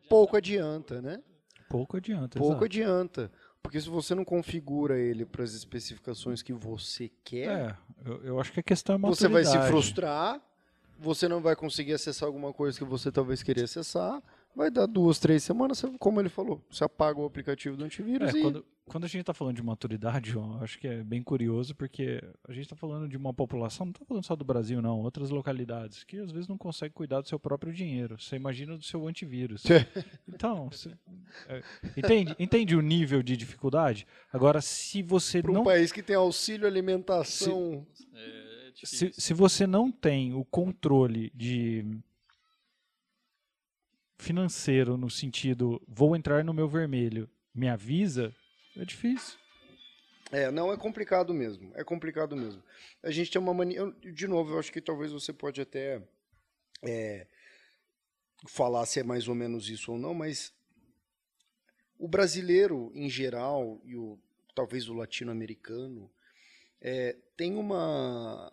pouco adianta, né? Pouco adianta. Pouco exato. adianta. Porque se você não configura ele para as especificações que você quer. É, eu, eu acho que a questão é Você vai se frustrar, você não vai conseguir acessar alguma coisa que você talvez queria acessar vai dar duas, três semanas, como ele falou, você apaga o aplicativo do antivírus é, e... Quando, quando a gente está falando de maturidade, João, acho que é bem curioso, porque a gente está falando de uma população, não está falando só do Brasil, não, outras localidades, que às vezes não consegue cuidar do seu próprio dinheiro. Você imagina do seu antivírus. então, você, é, entende, entende o nível de dificuldade? Agora, se você Para um não... país que tem auxílio alimentação... Se, é, se, se você não tem o controle de financeiro no sentido vou entrar no meu vermelho, me avisa, é difícil. É, não é complicado mesmo. É complicado mesmo. A gente tem uma mania. De novo, eu acho que talvez você pode até é, falar se é mais ou menos isso ou não, mas o brasileiro em geral e o talvez o latino-americano é, tem uma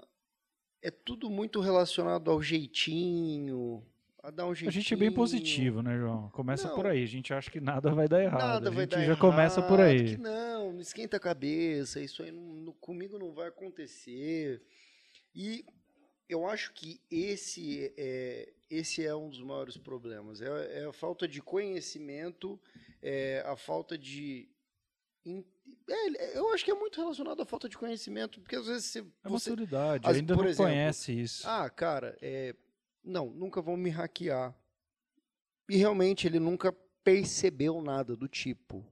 é tudo muito relacionado ao jeitinho, a dar um jeitinho. A gente é bem positivo, né, João? Começa Não. por aí. A gente acha que nada vai dar errado. Nada a vai gente dar já errado, começa por aí. Que não, não esquenta a cabeça, isso aí não, não- comigo não vai acontecer. E eu acho que esse é, esse é um dos maiores problemas. É, é a falta de conhecimento, é a falta de. in- é, eu acho que é muito relacionado à falta de conhecimento, porque às vezes você. É você maturidade. As- ainda não exemplo, conhece isso. ah, cara, é, não, nunca vão me hackear. E realmente ele nunca percebeu nada do tipo.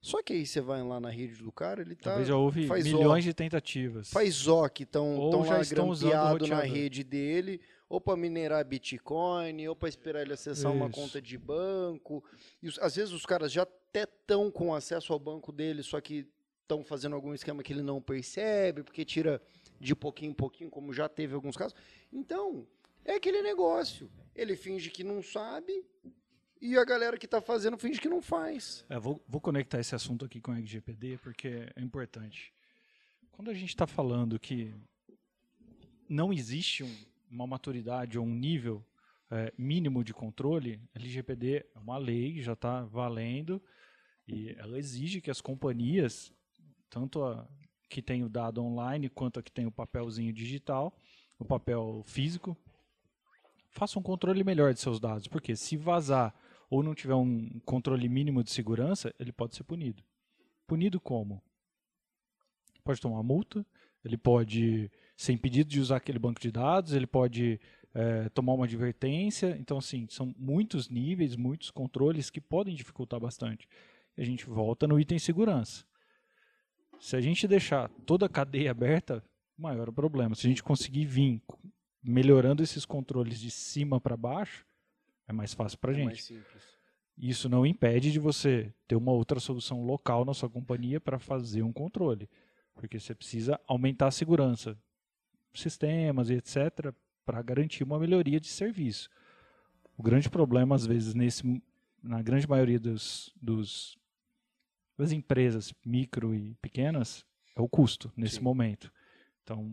Só que aí você vai lá na rede do cara, ele tá. Talvez já houve faz milhões de tentativas. Faz ó que estão lá grampeado na rede dele, ou para minerar Bitcoin, ou para esperar ele acessar uma Isso. conta de banco. E às vezes os caras já até estão com acesso ao banco dele, só que estão fazendo algum esquema que ele não percebe, porque tira de pouquinho em pouquinho, como já teve alguns casos. Então, é aquele negócio. Ele finge que não sabe e a galera que está fazendo finge que não faz. É, vou, vou conectar esse assunto aqui com o LGPD porque é importante. Quando a gente está falando que não existe um- uma maturidade ou um nível é, mínimo de controle, a LGPD é uma lei, já está valendo e ela exige que as companhias, tanto a que tem o dado online quanto a que tem o papelzinho digital, o papel físico, façam um controle melhor de seus dados, porque se vazar ou não tiver um controle mínimo de segurança, ele pode ser punido. Punido como? Pode tomar multa, ele pode ser impedido de usar aquele banco de dados, ele pode eh, tomar uma advertência. Então, assim, são muitos níveis, muitos controles que podem dificultar bastante. E a gente volta no item segurança. Se a gente deixar toda a cadeia aberta, maior o problema. Se a gente conseguir vir melhorando esses controles de cima para baixo, é mais fácil para a É gente. mais simples. Isso não impede de você ter uma outra solução local na sua companhia para fazer um controle, porque você precisa aumentar a segurança, sistemas e etc, para garantir uma melhoria de serviço. O grande problema, às vezes, nesse, na grande maioria dos, dos- das empresas micro e pequenas, é o custo nesse Sim. momento. Então,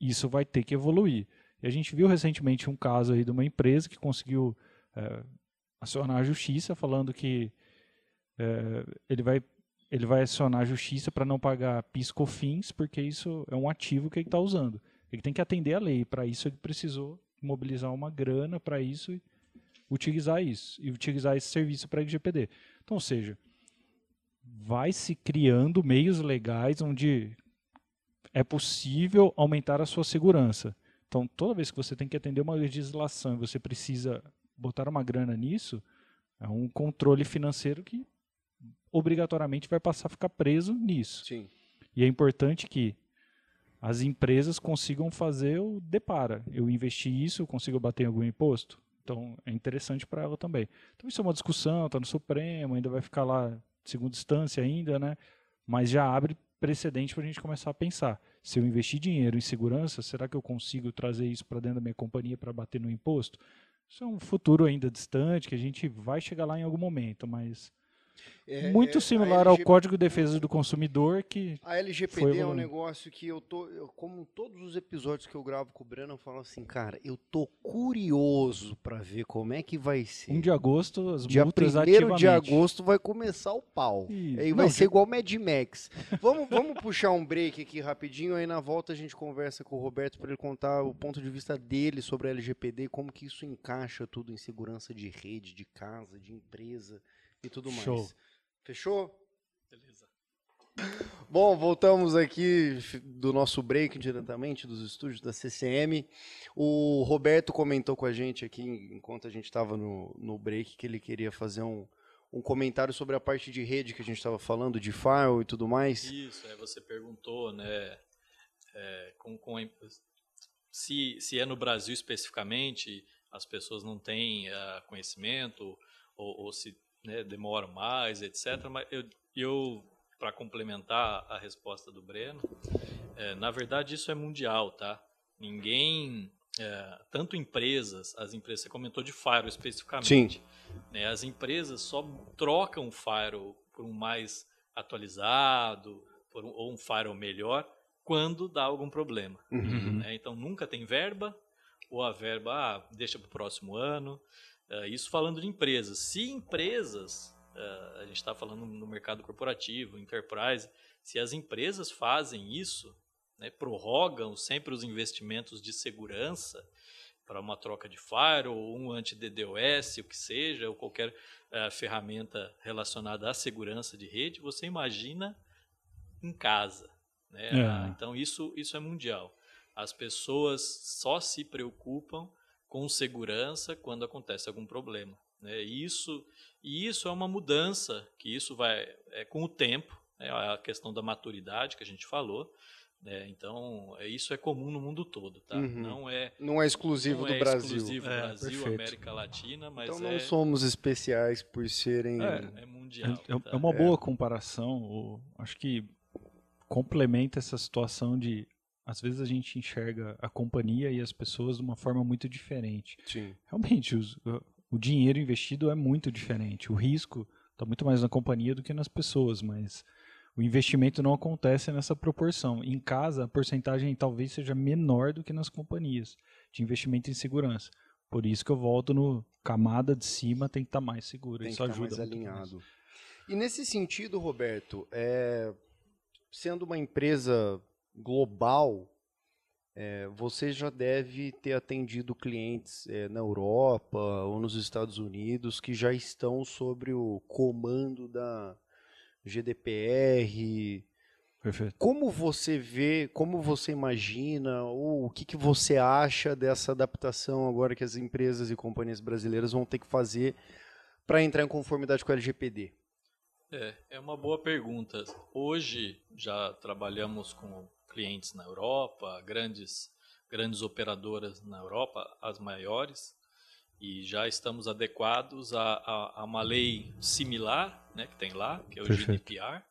isso vai ter que evoluir. E a gente viu recentemente um caso aí de uma empresa que conseguiu eh, acionar a justiça falando que eh, ele vai ele vai acionar a justiça para não pagar PIS COFINS porque isso é um ativo que ele está usando. Ele tem que atender a lei. Para isso ele precisou mobilizar uma grana para isso e utilizar isso e utilizar esse serviço para LGPD. Então, ou seja, vai se criando meios legais onde é possível aumentar a sua segurança. Então, toda vez que você tem que atender uma legislação e você precisa botar uma grana nisso, é um controle financeiro que obrigatoriamente vai passar a ficar preso nisso. Sim. E é importante que as empresas consigam fazer o depara. Eu investi isso, eu consigo bater em algum imposto? Então é interessante para ela também. Então isso é uma discussão, está no Supremo, ainda vai ficar lá segunda instância ainda, né? Mas já abre precedente para a gente começar a pensar. Se eu investir dinheiro em segurança, será que eu consigo trazer isso para dentro da minha companhia para bater no imposto? Isso é um futuro ainda distante, que a gente vai chegar lá em algum momento, mas É- muito é- similar ao LG Código de Defesa do Consumidor, que A LGPD Foi é um negócio que eu tô, eu, como todos os episódios que eu gravo com o Breno, eu falo assim, cara, eu tô curioso pra ver como é que vai ser. 1 de agosto, as Dia multas 1 ativamente. de agosto vai começar o pau. Isso. Aí vai Não, ser igual Mad Max. Vamos, vamos puxar um break aqui rapidinho, aí na volta a gente conversa com o Roberto para ele contar o ponto de vista dele sobre a LGPD e como que isso encaixa tudo em segurança de rede, de casa, de empresa e tudo mais. Show. Fechou? Beleza. Bom, voltamos aqui do nosso break diretamente dos estúdios da CCM. O Roberto comentou com a gente aqui, enquanto a gente estava no, no break, que ele queria fazer um, um comentário sobre a parte de rede que a gente estava falando, de firewall e tudo mais. Isso, é, você perguntou, né, é, com, com a- se, se é no Brasil especificamente, as pessoas não têm ah, conhecimento, ou, ou se né, demoram mais, etc. Mas eu, eu para complementar a resposta do Breno, é, na verdade isso é mundial, tá? Ninguém, é, tanto empresas, as empresas, você comentou de Firewall especificamente, né, as empresas só trocam o Firewall por um mais atualizado, por um, ou um Firewall melhor, quando dá algum problema. Uhum. né? Então nunca tem verba, ou a verba ah, deixa para o próximo ano. Uh, isso falando de empresas. Se empresas, uh, a gente está falando no mercado corporativo, enterprise, se as empresas fazem isso, né, prorrogam sempre os investimentos de segurança para uma troca de firewall, ou um anti-DDoS, o que seja, ou qualquer uh, ferramenta relacionada à segurança de rede, você imagina em casa. Né? É. Então isso, isso é mundial. As pessoas só se preocupam com segurança quando acontece algum problema. Né? E isso, e isso é uma mudança que isso vai é, com o tempo, né? a questão da maturidade que a gente falou. Né? Então é, isso é comum no mundo todo, tá? Uhum. Não é não é exclusivo não do é Brasil. Exclusivo é, Brasil, perfeito. América Latina, mas então não é... somos especiais por serem é, é mundial. É, tá? é uma boa comparação. Acho que complementa essa situação de às vezes a gente enxerga a companhia e as pessoas de uma forma muito diferente. Sim. Realmente, os, o dinheiro investido é muito diferente. O risco está muito mais na companhia do que nas pessoas, mas o investimento não acontece nessa proporção. Em casa, a porcentagem talvez seja menor do que nas companhias de investimento em segurança. Por isso que eu volto no camada de cima tem que estar tá mais seguro. Tem isso que tá ajuda mais alinhado. Mais. E nesse sentido, Roberto, é, sendo uma empresa global, é, você já deve ter atendido clientes é, na Europa ou nos Estados Unidos que já estão sobre o comando da GDPR. Perfeito. Como você vê, como você imagina, ou o que, que você acha dessa adaptação agora que as empresas e companhias brasileiras vão ter que fazer para entrar em conformidade com o LGPD? É, é uma boa pergunta. Hoje já trabalhamos com clientes na Europa, grandes, grandes operadoras na Europa, as maiores, e já estamos adequados a, a, a uma lei similar né, que tem lá, que é o Perfeito. GDPR,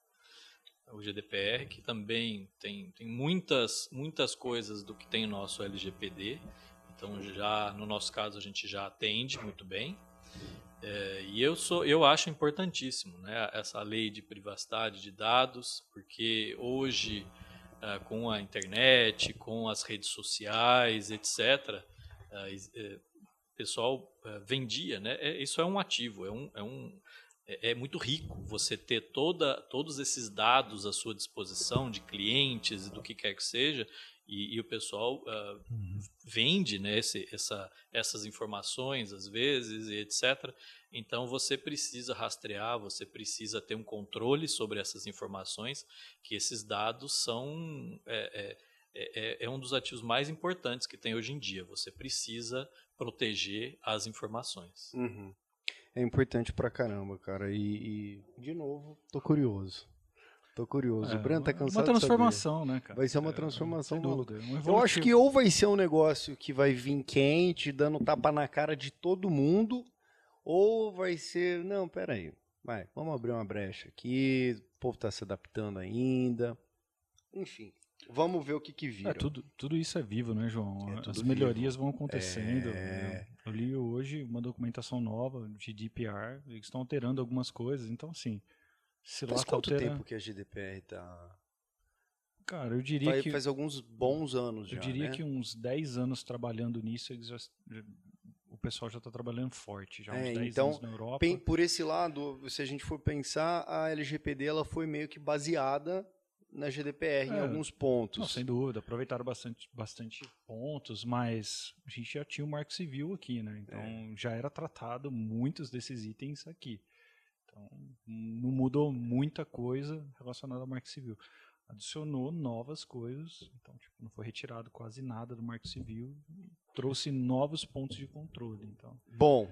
o GDPR, que também tem, tem muitas, muitas coisas do que tem o nosso LGPD. Então, já no nosso caso, a gente já atende muito bem. É, e eu sou, eu acho importantíssimo, né, essa lei de privacidade de dados, porque hoje é, com a internet, com as redes sociais, etc. É, é, o pessoal vendia, né? isso é um ativo, é um, é um é, muito rico você ter toda, todos esses dados à sua disposição de clientes e do que quer que seja e, e o pessoal uh, uhum. vende né, esse, essa, essas informações às vezes e etc. Então você precisa rastrear, você precisa ter um controle sobre essas informações, que esses dados são é, é, é, é um dos ativos mais importantes que tem hoje em dia. Você precisa proteger as informações. Uhum. É importante pra caramba, cara. E, e, de novo, tô curioso. Tô curioso. É, o Breno tá cansado. Uma transformação, né, cara? Vai ser uma é, transformação é, Eu acho que ou vai ser um negócio que vai vir quente, dando tapa na cara de todo mundo, ou vai ser. Não, peraí. Vai, vamos abrir uma brecha aqui. O povo tá se adaptando ainda. Enfim. Vamos ver o que, que vira. É, tudo, tudo isso é vivo, né, João? É As melhorias vivo. vão acontecendo. É... Eu li hoje uma documentação nova de DPR, eles estão alterando algumas coisas, então assim, se Faz quanto tempo que a GDPR tá. Cara, eu diria Vai, que. Faz alguns bons anos eu já. Eu diria né? que uns 10 anos trabalhando nisso, já, o pessoal já está trabalhando forte. Já é, uns 10 então, anos na Europa. Por esse lado, se a gente for pensar, a LGPD ela foi meio que baseada na GDPR é, em alguns pontos. Não, sem dúvida, aproveitaram bastante, bastante pontos, mas a gente já tinha o Marco Civil aqui, né? Então é. já era tratado muitos desses itens aqui. Então, não mudou muita coisa relacionada ao Marco Civil. Adicionou novas coisas, então tipo, não foi retirado quase nada do Marco Civil, trouxe novos pontos de controle. Então. Bom,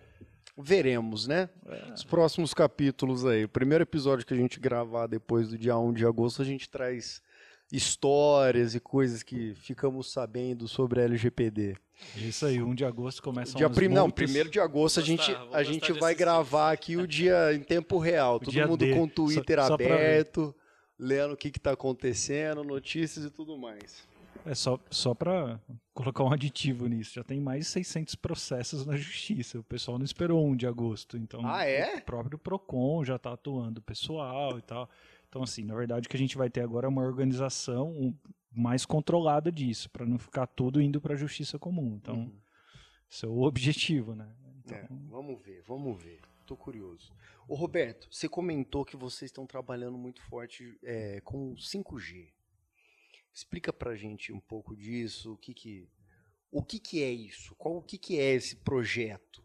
veremos, né? É. Os próximos capítulos aí. O primeiro episódio que a gente gravar depois do dia 1 de agosto, a gente traz histórias e coisas que ficamos sabendo sobre a LGPD. Isso aí, 1 de agosto começa dia prim... Não, primeiro de agosto a gente, a gente vai gravar aqui o dia em tempo real. Todo mundo D. com o Twitter só, aberto, só lendo o que está acontecendo, notícias e tudo mais. É só, só para colocar um aditivo nisso, já tem mais de 600 processos na justiça. O pessoal não esperou 1 de agosto. Então, ah, é? o próprio PROCON já está atuando pessoal e tal. Então, assim, na verdade, o que a gente vai ter agora é uma organização mais controlada disso, para não ficar tudo indo para a justiça comum. Então, uhum. Esse é o objetivo, né? Então... É, vamos ver, vamos ver. Tô curioso. Ô Roberto, você comentou que vocês estão trabalhando muito forte é, com 5G. Explica pra gente um pouco disso, o que que, o que, que é isso? Qual, o que, que é esse projeto?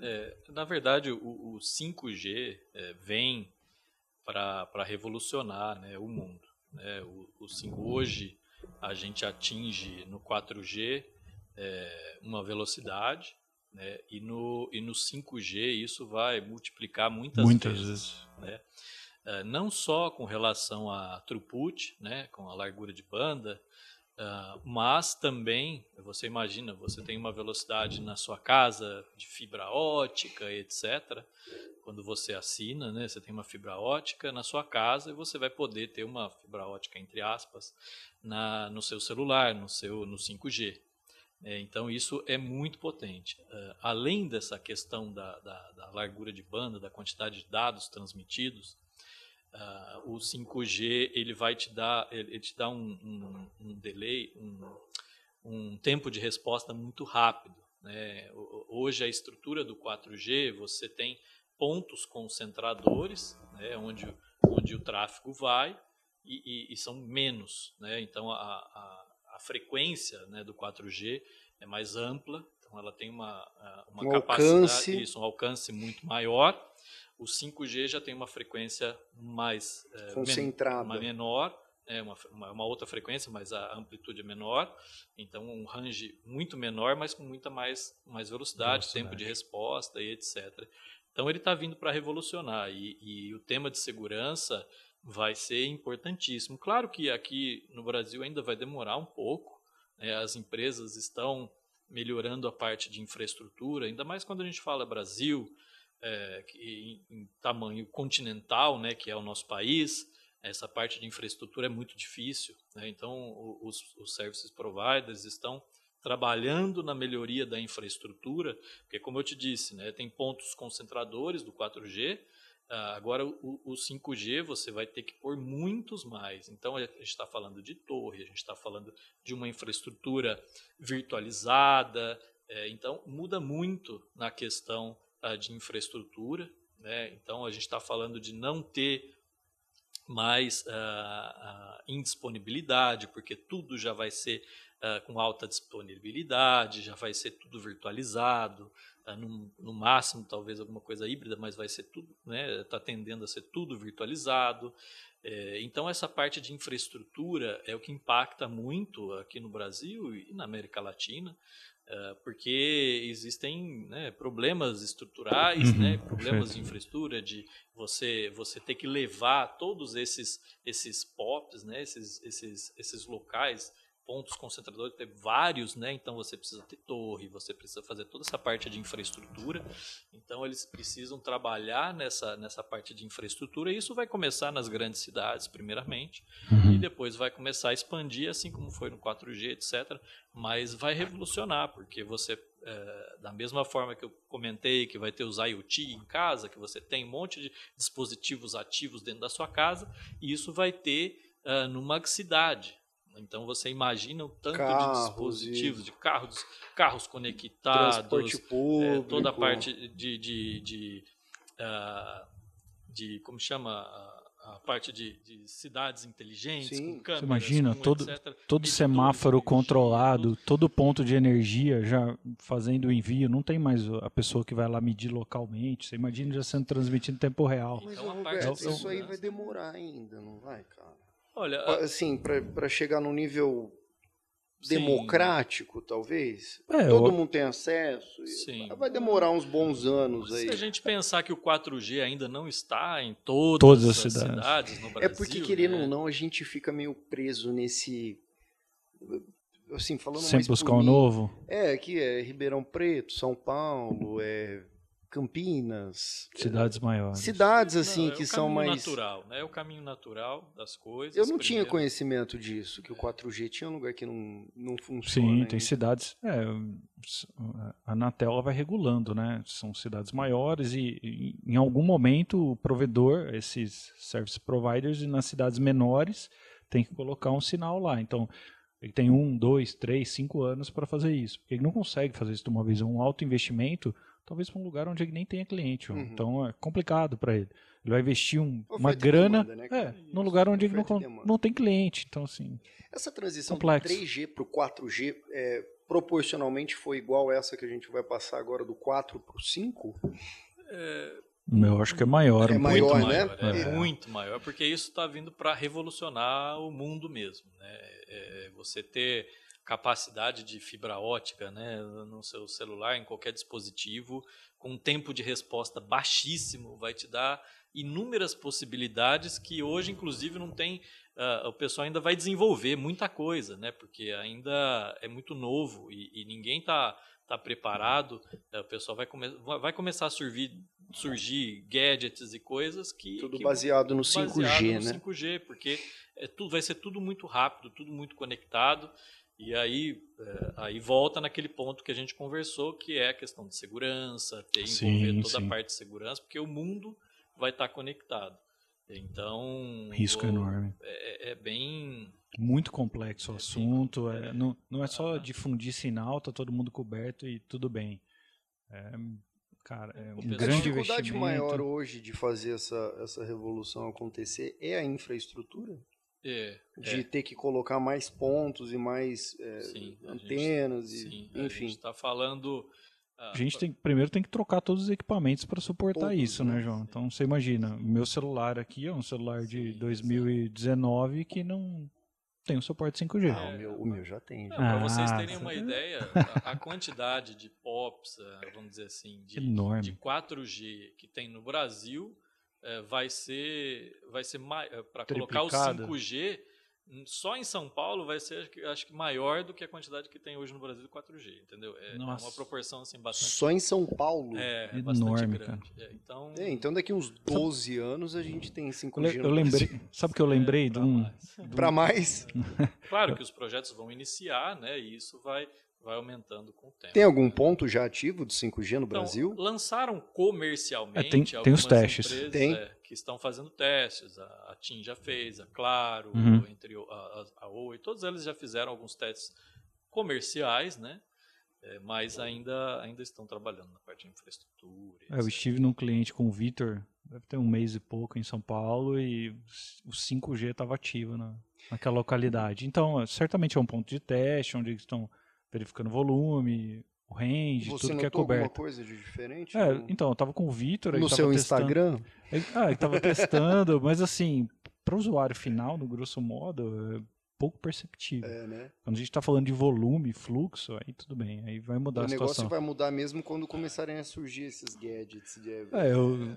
É, na verdade, o, o 5G é, vem para revolucionar né, o mundo. Né? O, o 5, hoje a gente atinge no 4G é, uma velocidade né? e, no, e no 5G isso vai multiplicar muitas, muitas vezes. vezes. Né? É, não só com relação a throughput, né? com a largura de banda, Uh, mas também, você imagina, você tem uma velocidade na sua casa de fibra ótica, etc. Quando você assina, né, você tem uma fibra ótica na sua casa e você vai poder ter uma fibra ótica, entre aspas, na, no seu celular, no seu no 5G. É, então, isso é muito potente. Uh, além dessa questão da, da, da largura de banda, da quantidade de dados transmitidos, Uh, o 5G ele vai te dar, ele te dá um, um, um delay, um, um, tempo de resposta muito rápido. Né? Hoje a estrutura do 4G você tem pontos concentradores, né? onde, onde o tráfego vai e, e, e são menos. Né? Então a, a, a frequência né, do 4G é mais ampla, então ela tem uma, uma um capacidade, alcance. Isso, um alcance muito maior o 5G já tem uma frequência mais é, concentrada, men menor, é uma, uma, outra frequência, mas a amplitude é menor. Então, um range muito menor, mas com muita mais, mais velocidade, velocidade. tempo de resposta e etc. Então, ele está vindo para revolucionar. E, e o tema de segurança vai ser importantíssimo. Claro que aqui no Brasil ainda vai demorar um pouco. Né? As empresas estão melhorando a parte de infraestrutura, ainda mais quando a gente fala Brasil, é, em, em, tamanho continental, né, que é o nosso país, essa parte de infraestrutura é muito difícil. Né? Então, os, os services providers estão trabalhando na melhoria da infraestrutura, porque, como eu te disse, né, tem pontos concentradores do 4G, ah, agora o, o 5G você vai ter que pôr muitos mais. Então, a gente está falando de torre, a gente está falando de uma infraestrutura virtualizada, é, então muda muito na questão de infraestrutura. Né? Então, a gente está falando de não ter mais uh, uh, indisponibilidade, porque tudo já vai ser com alta disponibilidade, já vai ser tudo virtualizado, no, no, máximo talvez alguma coisa híbrida, mas vai ser tudo, está né, tá tendendo a ser tudo virtualizado. É, então essa parte de infraestrutura é o que impacta muito aqui no Brasil e na América Latina, porque existem né, problemas estruturais, uhum, né, problemas perfeito. de infraestrutura, de você você ter que levar todos esses esses POPs, né, esses, esses, esses locais pontos concentradores, ter vários, né? Então você precisa ter torre, você precisa fazer toda essa parte de infraestrutura. Então eles precisam trabalhar nessa, nessa parte de infraestrutura e isso vai começar nas grandes cidades, primeiramente, uhum. e depois vai começar a expandir, assim como foi no 4G, etc. Mas vai revolucionar, porque você, é, da mesma forma que eu comentei, que vai ter os IoT em casa, que você tem um monte de dispositivos ativos dentro da sua casa, e isso vai ter uh, numa cidade. Então você imagina o tanto carros, de dispositivos, de carros, carros conectados, transporte público, é, toda a parte de, de, de, uh, de como chama a parte de, de cidades inteligentes, Sim. com câmeras, Você imagina com todo, etc, todo semáforo controlado, todo ponto de energia já fazendo o envio, não tem mais a pessoa que vai lá medir localmente. Você imagina já sendo transmitido em tempo real. Mas, então, Roberto, isso aí vai demorar ainda, não vai, cara? Olha, assim, para chegar num nível democrático, Sim. talvez. É, Todo eu... mundo tem acesso. Sim. Vai demorar uns bons anos aí. Se a gente pensar que o 4G ainda não está em todas, todas as cidades. cidades. no Brasil. É porque, querendo né? ou não, a gente fica meio preso nesse. Assim, falando Sempre buscar um novo. É, aqui é Ribeirão Preto, São Paulo, é Campinas. Cidades maiores. Cidades assim não, é que são mais. natural, né? É o caminho natural das coisas. Eu não primeiro. tinha conhecimento disso, que o 4G tinha um lugar que não, não funciona. Sim, ainda. tem cidades. É, a Anatel vai regulando, né? São cidades maiores e, em algum momento o provedor, esses service providers, nas cidades menores, tem que colocar um sinal lá. Então, Ele tem um, dois, três, cinco anos para fazer isso. Porque ele não consegue fazer isso de uma vez. É um alto investimento, talvez para um lugar onde ele nem tenha cliente. Uhum. Então é complicado para ele. Ele vai investir um, uma grana demanda, né, é, num lugar onde ele não, não tem cliente. Então, assim. Essa transição complexo. do 3G para o 4G é, proporcionalmente foi igual essa que a gente vai passar agora do 4 para o 5? É, eu acho que é maior. É maior, muito né? Maior, é, é, muito maior, porque isso está vindo para revolucionar o mundo mesmo. Né? É, você ter capacidade de fibra ótica né, no seu celular, em qualquer dispositivo, com um tempo de resposta baixíssimo, vai te dar inúmeras possibilidades que hoje, inclusive, não tem. Uh, o pessoal ainda vai desenvolver muita coisa, né? Porque ainda é muito novo e, e ninguém está tá preparado. Uh, o pessoal vai, come vai começar a surgir, surgir gadgets e coisas que. Tudo que, baseado no 5G, baseado no né? 5G, porque é tudo, vai ser tudo muito rápido, tudo muito conectado. E aí, é, aí volta naquele ponto que a gente conversou, que é a questão de segurança, ter envolver sim, toda sim. a parte de segurança, porque o mundo vai estar conectado. Então. Risco o, enorme. É, é, bem. Muito complexo o é assunto. É, não, não é só ah. difundir sinal, tá todo mundo coberto e tudo bem. É, cara, é um grande investimento. A dificuldade maior hoje de fazer essa, essa revolução acontecer é a infraestrutura? É, de é. ter que colocar mais pontos e mais é, sim, antenas, gente, e, sim, enfim. A gente está falando a gente tem, primeiro tem que trocar todos os equipamentos para suportar todos, isso, né, né, João? Então você imagina, meu celular aqui é um celular de 2019 que não tem o suporte 5G. Ah, o, meu, o meu já tem. Para ah, vocês terem uma ideia, a, a, quantidade de POPs, eh, vamos dizer assim, de, de 4G que tem no Brasil é, vai ser, vai ser eh, para colocar o 5G só em São Paulo vai ser, acho que, maior do que a quantidade que tem hoje no Brasil de 4G, entendeu? É, é uma proporção assim bastante. Só em São Paulo? É, é Enorme, grande. É, então, é, então daqui uns 12 sabe, anos a gente tem 5G. Eu, eu lembrei, sabe que eu lembrei é, de um. Para mais? claro que os projetos vão iniciar, né? E isso vai vai aumentando com o tempo. Tem algum ponto já ativo de 5G no então, Brasil? Lançaram comercialmente é, tem, tem os testes. Empresas, tem. É, que estão fazendo testes. A, a TIM já fez, a Claro, uhum. entre a, a, a Oi, todos eles já fizeram alguns testes comerciais, né? É, mas ainda, ainda estão trabalhando na parte de infraestrutura. É, eu estive num cliente com o Vitor, deve ter um mês e pouco em São Paulo, e o 5G estava ativo na, naquela localidade. Então, certamente é um ponto de teste, onde eles estão verificando volume, o range, Você tudo que é coberto. alguma coisa de diferente? É, então, eu tava com o Vitor. No seu testando, Instagram? Ele, ah, ele tava testando, mas assim, para o usuário final, no grosso modo, pouco perceptível. É, né? Quando a gente está falando de volume, fluxo, aí tudo bem, aí vai mudar o a situação. O negócio vai mudar mesmo quando começarem a surgir esses gadgets. De... É, eu,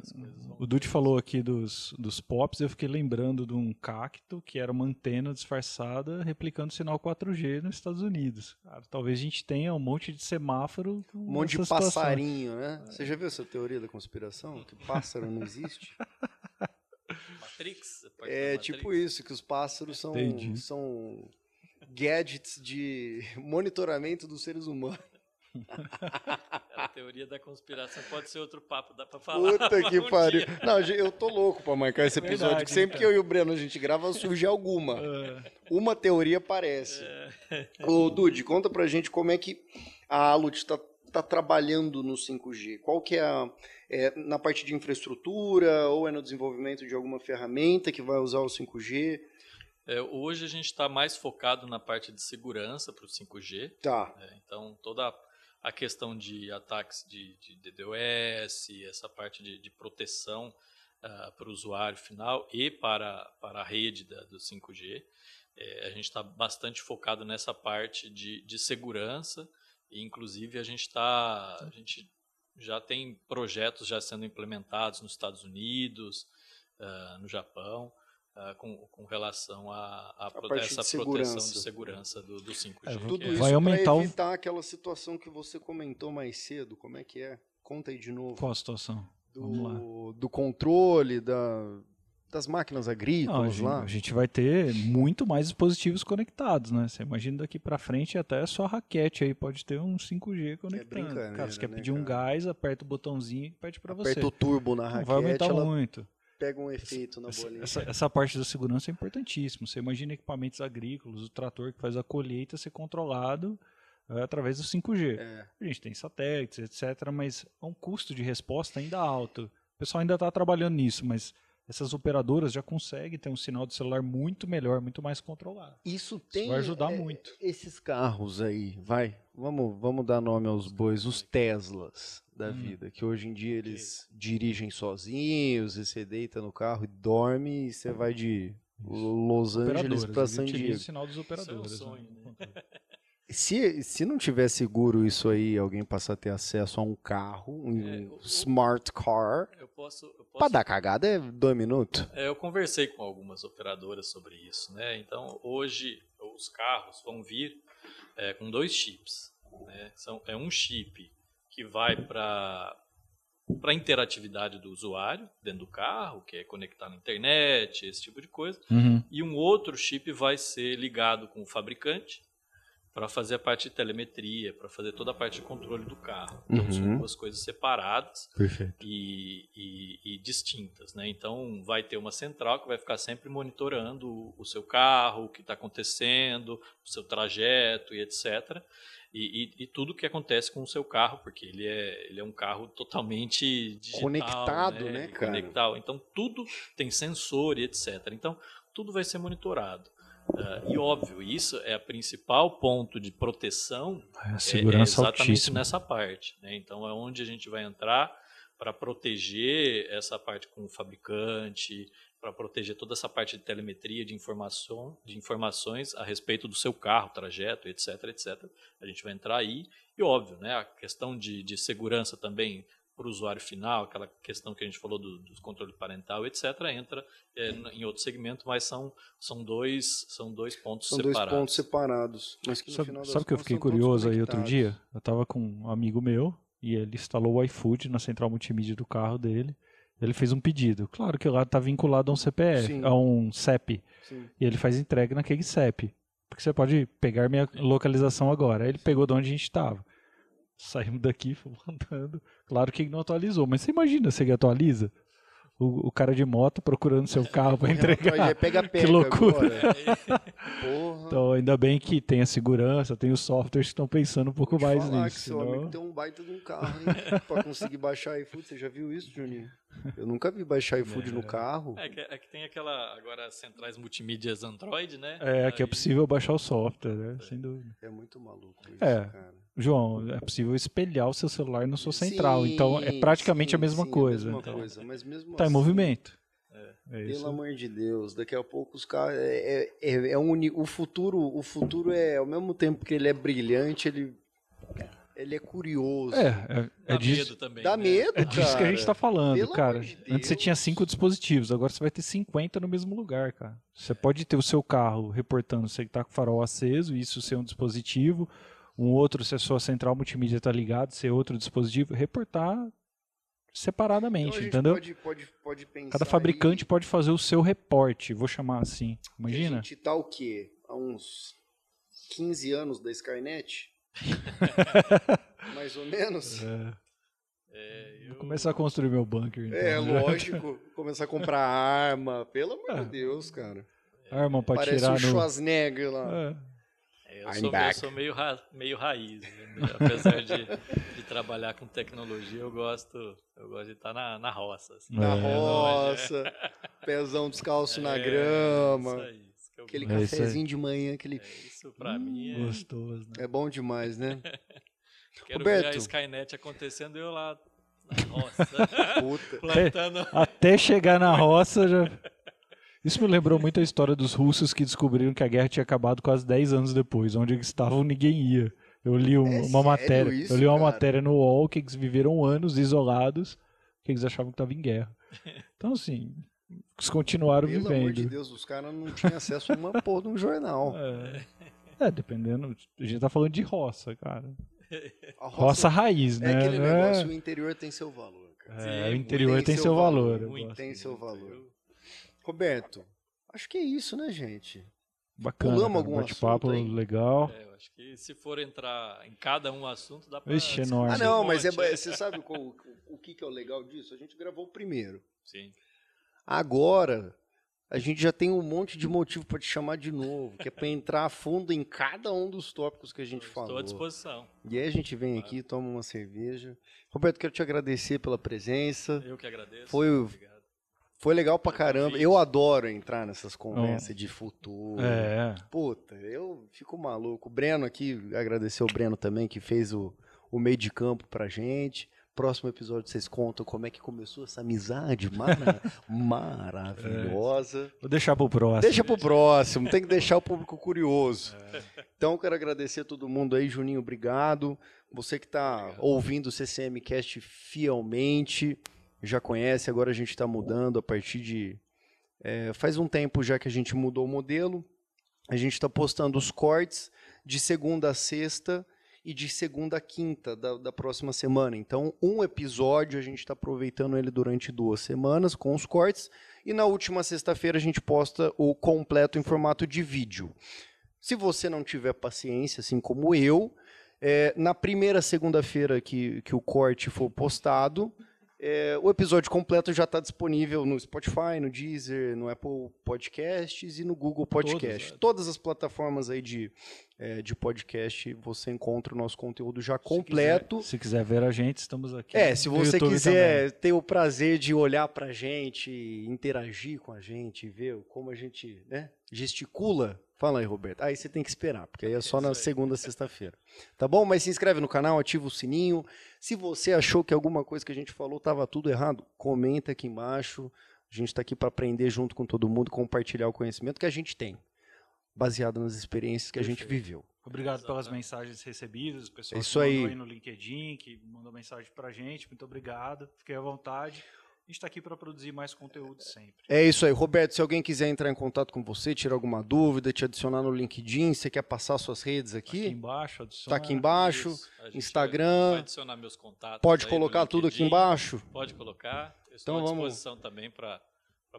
o Dude falou aqui dos, dos POPs, eu fiquei lembrando de um cacto que era uma antena disfarçada replicando sinal 4G nos Estados Unidos. Cara, talvez a gente tenha um monte de semáforo. Um monte de passarinho, né? Você já viu essa teoria da conspiração? Que pássaro não existe? Matrix? É tipo isso, que os pássaros são, são gadgets de monitoramento dos seres humanos. A teoria da conspiração pode ser outro papo, dá pra falar. Puta que um pariu. Dia. Não, eu tô louco pra marcar esse episódio, Verdade, que sempre então. que eu e o Breno a gente grava, surge alguma. É. Uma teoria aparece. É. Ô, Dude, conta pra gente como é que a Alut tá, tá trabalhando no 5G. Qual que é a é na parte de infraestrutura ou é no desenvolvimento de alguma ferramenta que vai usar o 5G? É, hoje a gente está mais focado na parte de segurança para o 5G. Tá. É, então, toda a questão de ataques de, de DDoS, essa parte de, de proteção uh, para o usuário final e para, para a rede da, do 5G. É, a gente está bastante focado nessa parte de, de segurança e, inclusive, a gente está... A gente já tem projetos já sendo implementados nos Estados Unidos, uh, no Japão, uh, com, com, relação a, a, a essa de proteção de segurança do, do 5G. É, tudo isso vai aumentar evitar o... aquela situação que você comentou mais cedo. Como é que é? Conta aí de novo. Qual a situação? Do, do controle, da, das máquinas agrícolas Não, a lá. Gente, a gente vai ter muito mais dispositivos conectados, né? Você imagina daqui para frente até só raquete aí pode ter um 5G conectando. É cara, você quer né, pedir cara? um gás, aperta o botãozinho e pede para você. Aperta o turbo na raquete. Vai aumentar muito. pega um efeito na bolinha. Essa, essa, parte da segurança é importantíssima. Você imagina equipamentos agrícolas, o trator que faz a colheita ser controlado é, através do 5G. É. A gente tem satélites, etc., mas é um custo de resposta ainda alto. O pessoal ainda está trabalhando nisso, mas essas operadoras já conseguem ter um sinal de celular muito melhor, muito mais controlado. Isso tem. Isso vai ajudar é, muito. Esses carros aí, vai, vamos, vamos dar nome aos bois, os Teslas da hum. vida, que hoje em dia eles que... dirigem sozinhos, e você deita no carro e dorme e você vai de Los Angeles para San Diego. o sinal dos operadores. Isso é um sonho, né? Se, se não tiver seguro isso aí, alguém passar a ter acesso a um carro, um é, o, smart car, eu posso, eu posso... para dar cagada é dois minutos. É, eu conversei com algumas operadoras sobre isso, né? Então hoje os carros vão vir é, com dois chips. Né? São, é um chip que vai para para interatividade do usuário dentro do carro, que é conectar na internet, esse tipo de coisa, uhum. e um outro chip vai ser ligado com o fabricante para fazer a parte de telemetria, para fazer toda a parte de controle do carro. Então uhum. são duas coisas separadas e, e, e, distintas. Né? Então vai ter uma central que vai ficar sempre monitorando o, o seu carro, o que está acontecendo, o seu trajeto e etc. E, e, e, tudo que acontece com o seu carro, porque ele é, ele é um carro totalmente digital, conectado, né, né cara? Conectado. Então tudo tem sensor e etc. Então tudo vai ser monitorado. Uh, e óbvio, isso é a principal ponto de proteção. É a segurança é, é exatamente altíssima. nessa parte. Né? Então é onde a gente vai entrar para proteger essa parte com o fabricante, para proteger toda essa parte de telemetria, de informação, de informações a respeito do seu carro, trajeto, etc, etc. A gente vai entrar aí. E óbvio, né, a questão de, de segurança também para o usuário final, aquela questão que a gente falou do, do controle parental, etc., entra é, em outro segmento, mas são, são, dois, são dois pontos são separados. São dois pontos separados. Mas que sabe sabe que eu fiquei curioso aí outro dia? Eu estava com um amigo meu e ele instalou o iFood na central multimídia do carro dele. Ele fez um pedido. Claro que lá está vinculado a um CPF, Sim. a um CEP. Sim. E ele faz entrega naquele CEP. Porque você pode pegar minha localização agora. Aí ele pegou de onde a gente estava. Saímos daqui, fomos andando. Claro que não atualizou, mas você imagina se ele atualiza? O, o cara de moto procurando seu carro para entregar. Pega, pega, que loucura. então, ainda bem que tem a segurança, tem os softwares que estão pensando um pouco mais nisso. Que seu senão... amigo tem um baita de um carro, para conseguir baixar iFood. Você já viu isso, Juninho? Eu nunca vi baixar iFood é. no carro. É que, é que, tem aquela, agora, centrais multimídias Android, né? É, Aí... que é possível baixar o software, né? É. Sem dúvida. É muito maluco isso, é. cara. João, é possível espelhar o seu celular na sua central. Sim, então é praticamente sim, a mesma sim, coisa. A mesma coisa, mas mesmo tá assim, em movimento. É, é pelo amor de Deus, daqui a pouco os caras é, é, é, é um, o futuro, o futuro é ao mesmo tempo que ele é brilhante, ele ele é curioso. É, é, é Dá disso, medo também. Dá né? medo, É disso que a gente tá falando, Pelo cara. De Antes você tinha cinco dispositivos, agora você vai ter 50 no mesmo lugar, cara. Você pode ter o seu carro reportando você que tá com o farol aceso, isso ser um dispositivo um outro, se a sua central multimídia está ligada, se é outro dispositivo, reportar separadamente, então entendeu? Pode, pode, pode Cada fabricante aí... pode fazer o seu reporte, vou chamar assim. Imagina. a gente tá o quê? Há uns 15 anos da Skynet? Mais ou menos? É. É, eu... Vou começar a construir meu bunker. Então. É, lógico. começar a comprar arma. Pelo amor de é. Deus, cara. Arma pra Parece tirar Parece o no... Schwarzenegger lá. É. Eu sou, eu sou, meio, ra, meio raiz, né? apesar de, de, trabalhar com tecnologia, eu gosto, eu gosto de estar na, na roça. Assim, na né? roça, pezão descalço é, na grama. Isso aí, isso é aquele é cafezinho de manhã, aquele. É, isso pra hum, mim é gostoso. Né? É bom demais, né? Quero Roberto. ver a Skynet acontecendo eu lá na roça. Puta. plantando. Até chegar na roça já. Isso me lembrou muito a história dos russos que descobriram que a guerra tinha acabado quase 10 anos depois. Onde eles estavam, ninguém ia. Eu li um, é uma matéria. Isso, eu li uma cara? matéria no UOL que eles viveram anos isolados, que eles achavam que estava em guerra. Então, assim, eles continuaram Pelo vivendo. Pelo amor de Deus, os caras não tinham acesso a uma porra de um jornal. É. é, dependendo. A gente tá falando de roça, cara. Roça, roça, raiz, é né? Aquele é aquele negócio, o interior tem seu valor. Cara. É, Sim, o interior tem, tem seu valor. valor tem seu valor. Roberto, acho que é isso, né, gente? Bacana. Pulamos algum bate-papo legal. É, eu acho que se for entrar em cada um assunto, dá pra... Ixi, enorme. Ah, não, mas é, você sabe o, o, o que, que é o legal disso? A gente gravou o primeiro. Sim. Agora, a gente já tem um monte de motivo para te chamar de novo, que é para entrar a fundo em cada um dos tópicos que a gente Estou falou. à disposição. E aí a gente vem aqui, toma uma cerveja. Roberto, quero te agradecer pela presença. Eu que agradeço. Foi Obrigado. Foi legal pra caramba. Eu adoro entrar nessas conversas de futuro. É. Puta, eu fico maluco. O Breno aqui, agradecer o Breno também, que fez o, o meio de campo pra gente. Próximo episódio vocês contam como é que começou essa amizade mara- maravilhosa. Vou deixar pro próximo. Deixa pro próximo, tem que deixar o público curioso. Então, quero agradecer a todo mundo aí, Juninho, obrigado. Você que está ouvindo o CCM Cast fielmente, já conhece, agora a gente está mudando a partir de. é, faz um tempo já que a gente mudou o modelo. A gente está postando os cortes de segunda a sexta e de segunda a quinta da, da próxima semana. Então, um episódio a gente está aproveitando ele durante duas semanas com os cortes. E na última sexta-feira a gente posta o completo em formato de vídeo. Se você não tiver paciência, assim como eu, é, na primeira segunda-feira que, que o corte for postado, é, o episódio completo já está disponível no Spotify, no Deezer, no Apple Podcasts e no Google Podcast. é. Todas as plataformas aí de, é, de podcast você encontra o nosso conteúdo já Se completo. quiser- Se quiser ver a gente, estamos aqui. É, se você YouTube quiser ter o prazer de olhar pra gente, interagir com a gente, ver como a gente né, gesticula, fala aí, Roberto. Aí você tem que esperar, porque aí é só na isso aí. segunda, sexta-feira. Tá bom? Mas se inscreve no canal, ativa o sininho. Se você achou que alguma coisa que a gente falou estava tudo errado, comenta aqui embaixo. A gente está aqui para aprender junto com todo mundo, compartilhar o conhecimento que a gente tem, baseado nas experiências que a gente Perfeito. viveu. Obrigado pelas mensagens recebidas, o pessoal Isso que aí. mandou aí no LinkedIn, que mandou mensagem pra gente. Muito obrigado. Fiquei à vontade. A gente está aqui para produzir mais conteúdo sempre. É isso aí, Roberto. Se alguém quiser entrar em contato com você, tirar alguma dúvida, te adicionar no LinkedIn, você quer passar suas redes Aqui aqui? embaixo, adiciona. Tá aqui embaixo. Isso, a gente Instagram. Vai adicionar meus contatos. Pode colocar tudo aqui embaixo. Pode colocar. Eu estou Então à vamos- disposição também para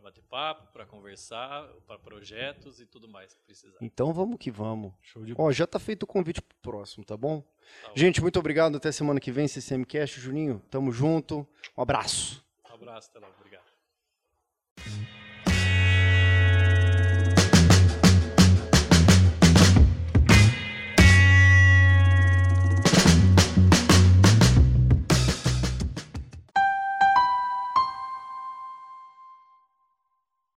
bater papo, para conversar, para projetos e tudo mais que precisar. Então vamos que vamos. Show de Ó, já tá feito o convite pro próximo, tá bom? Tá bom. Gente, muito obrigado. Até semana que vem, CCM Cast. Juninho, tamo junto. Um abraço abraço, até logo. Obrigado.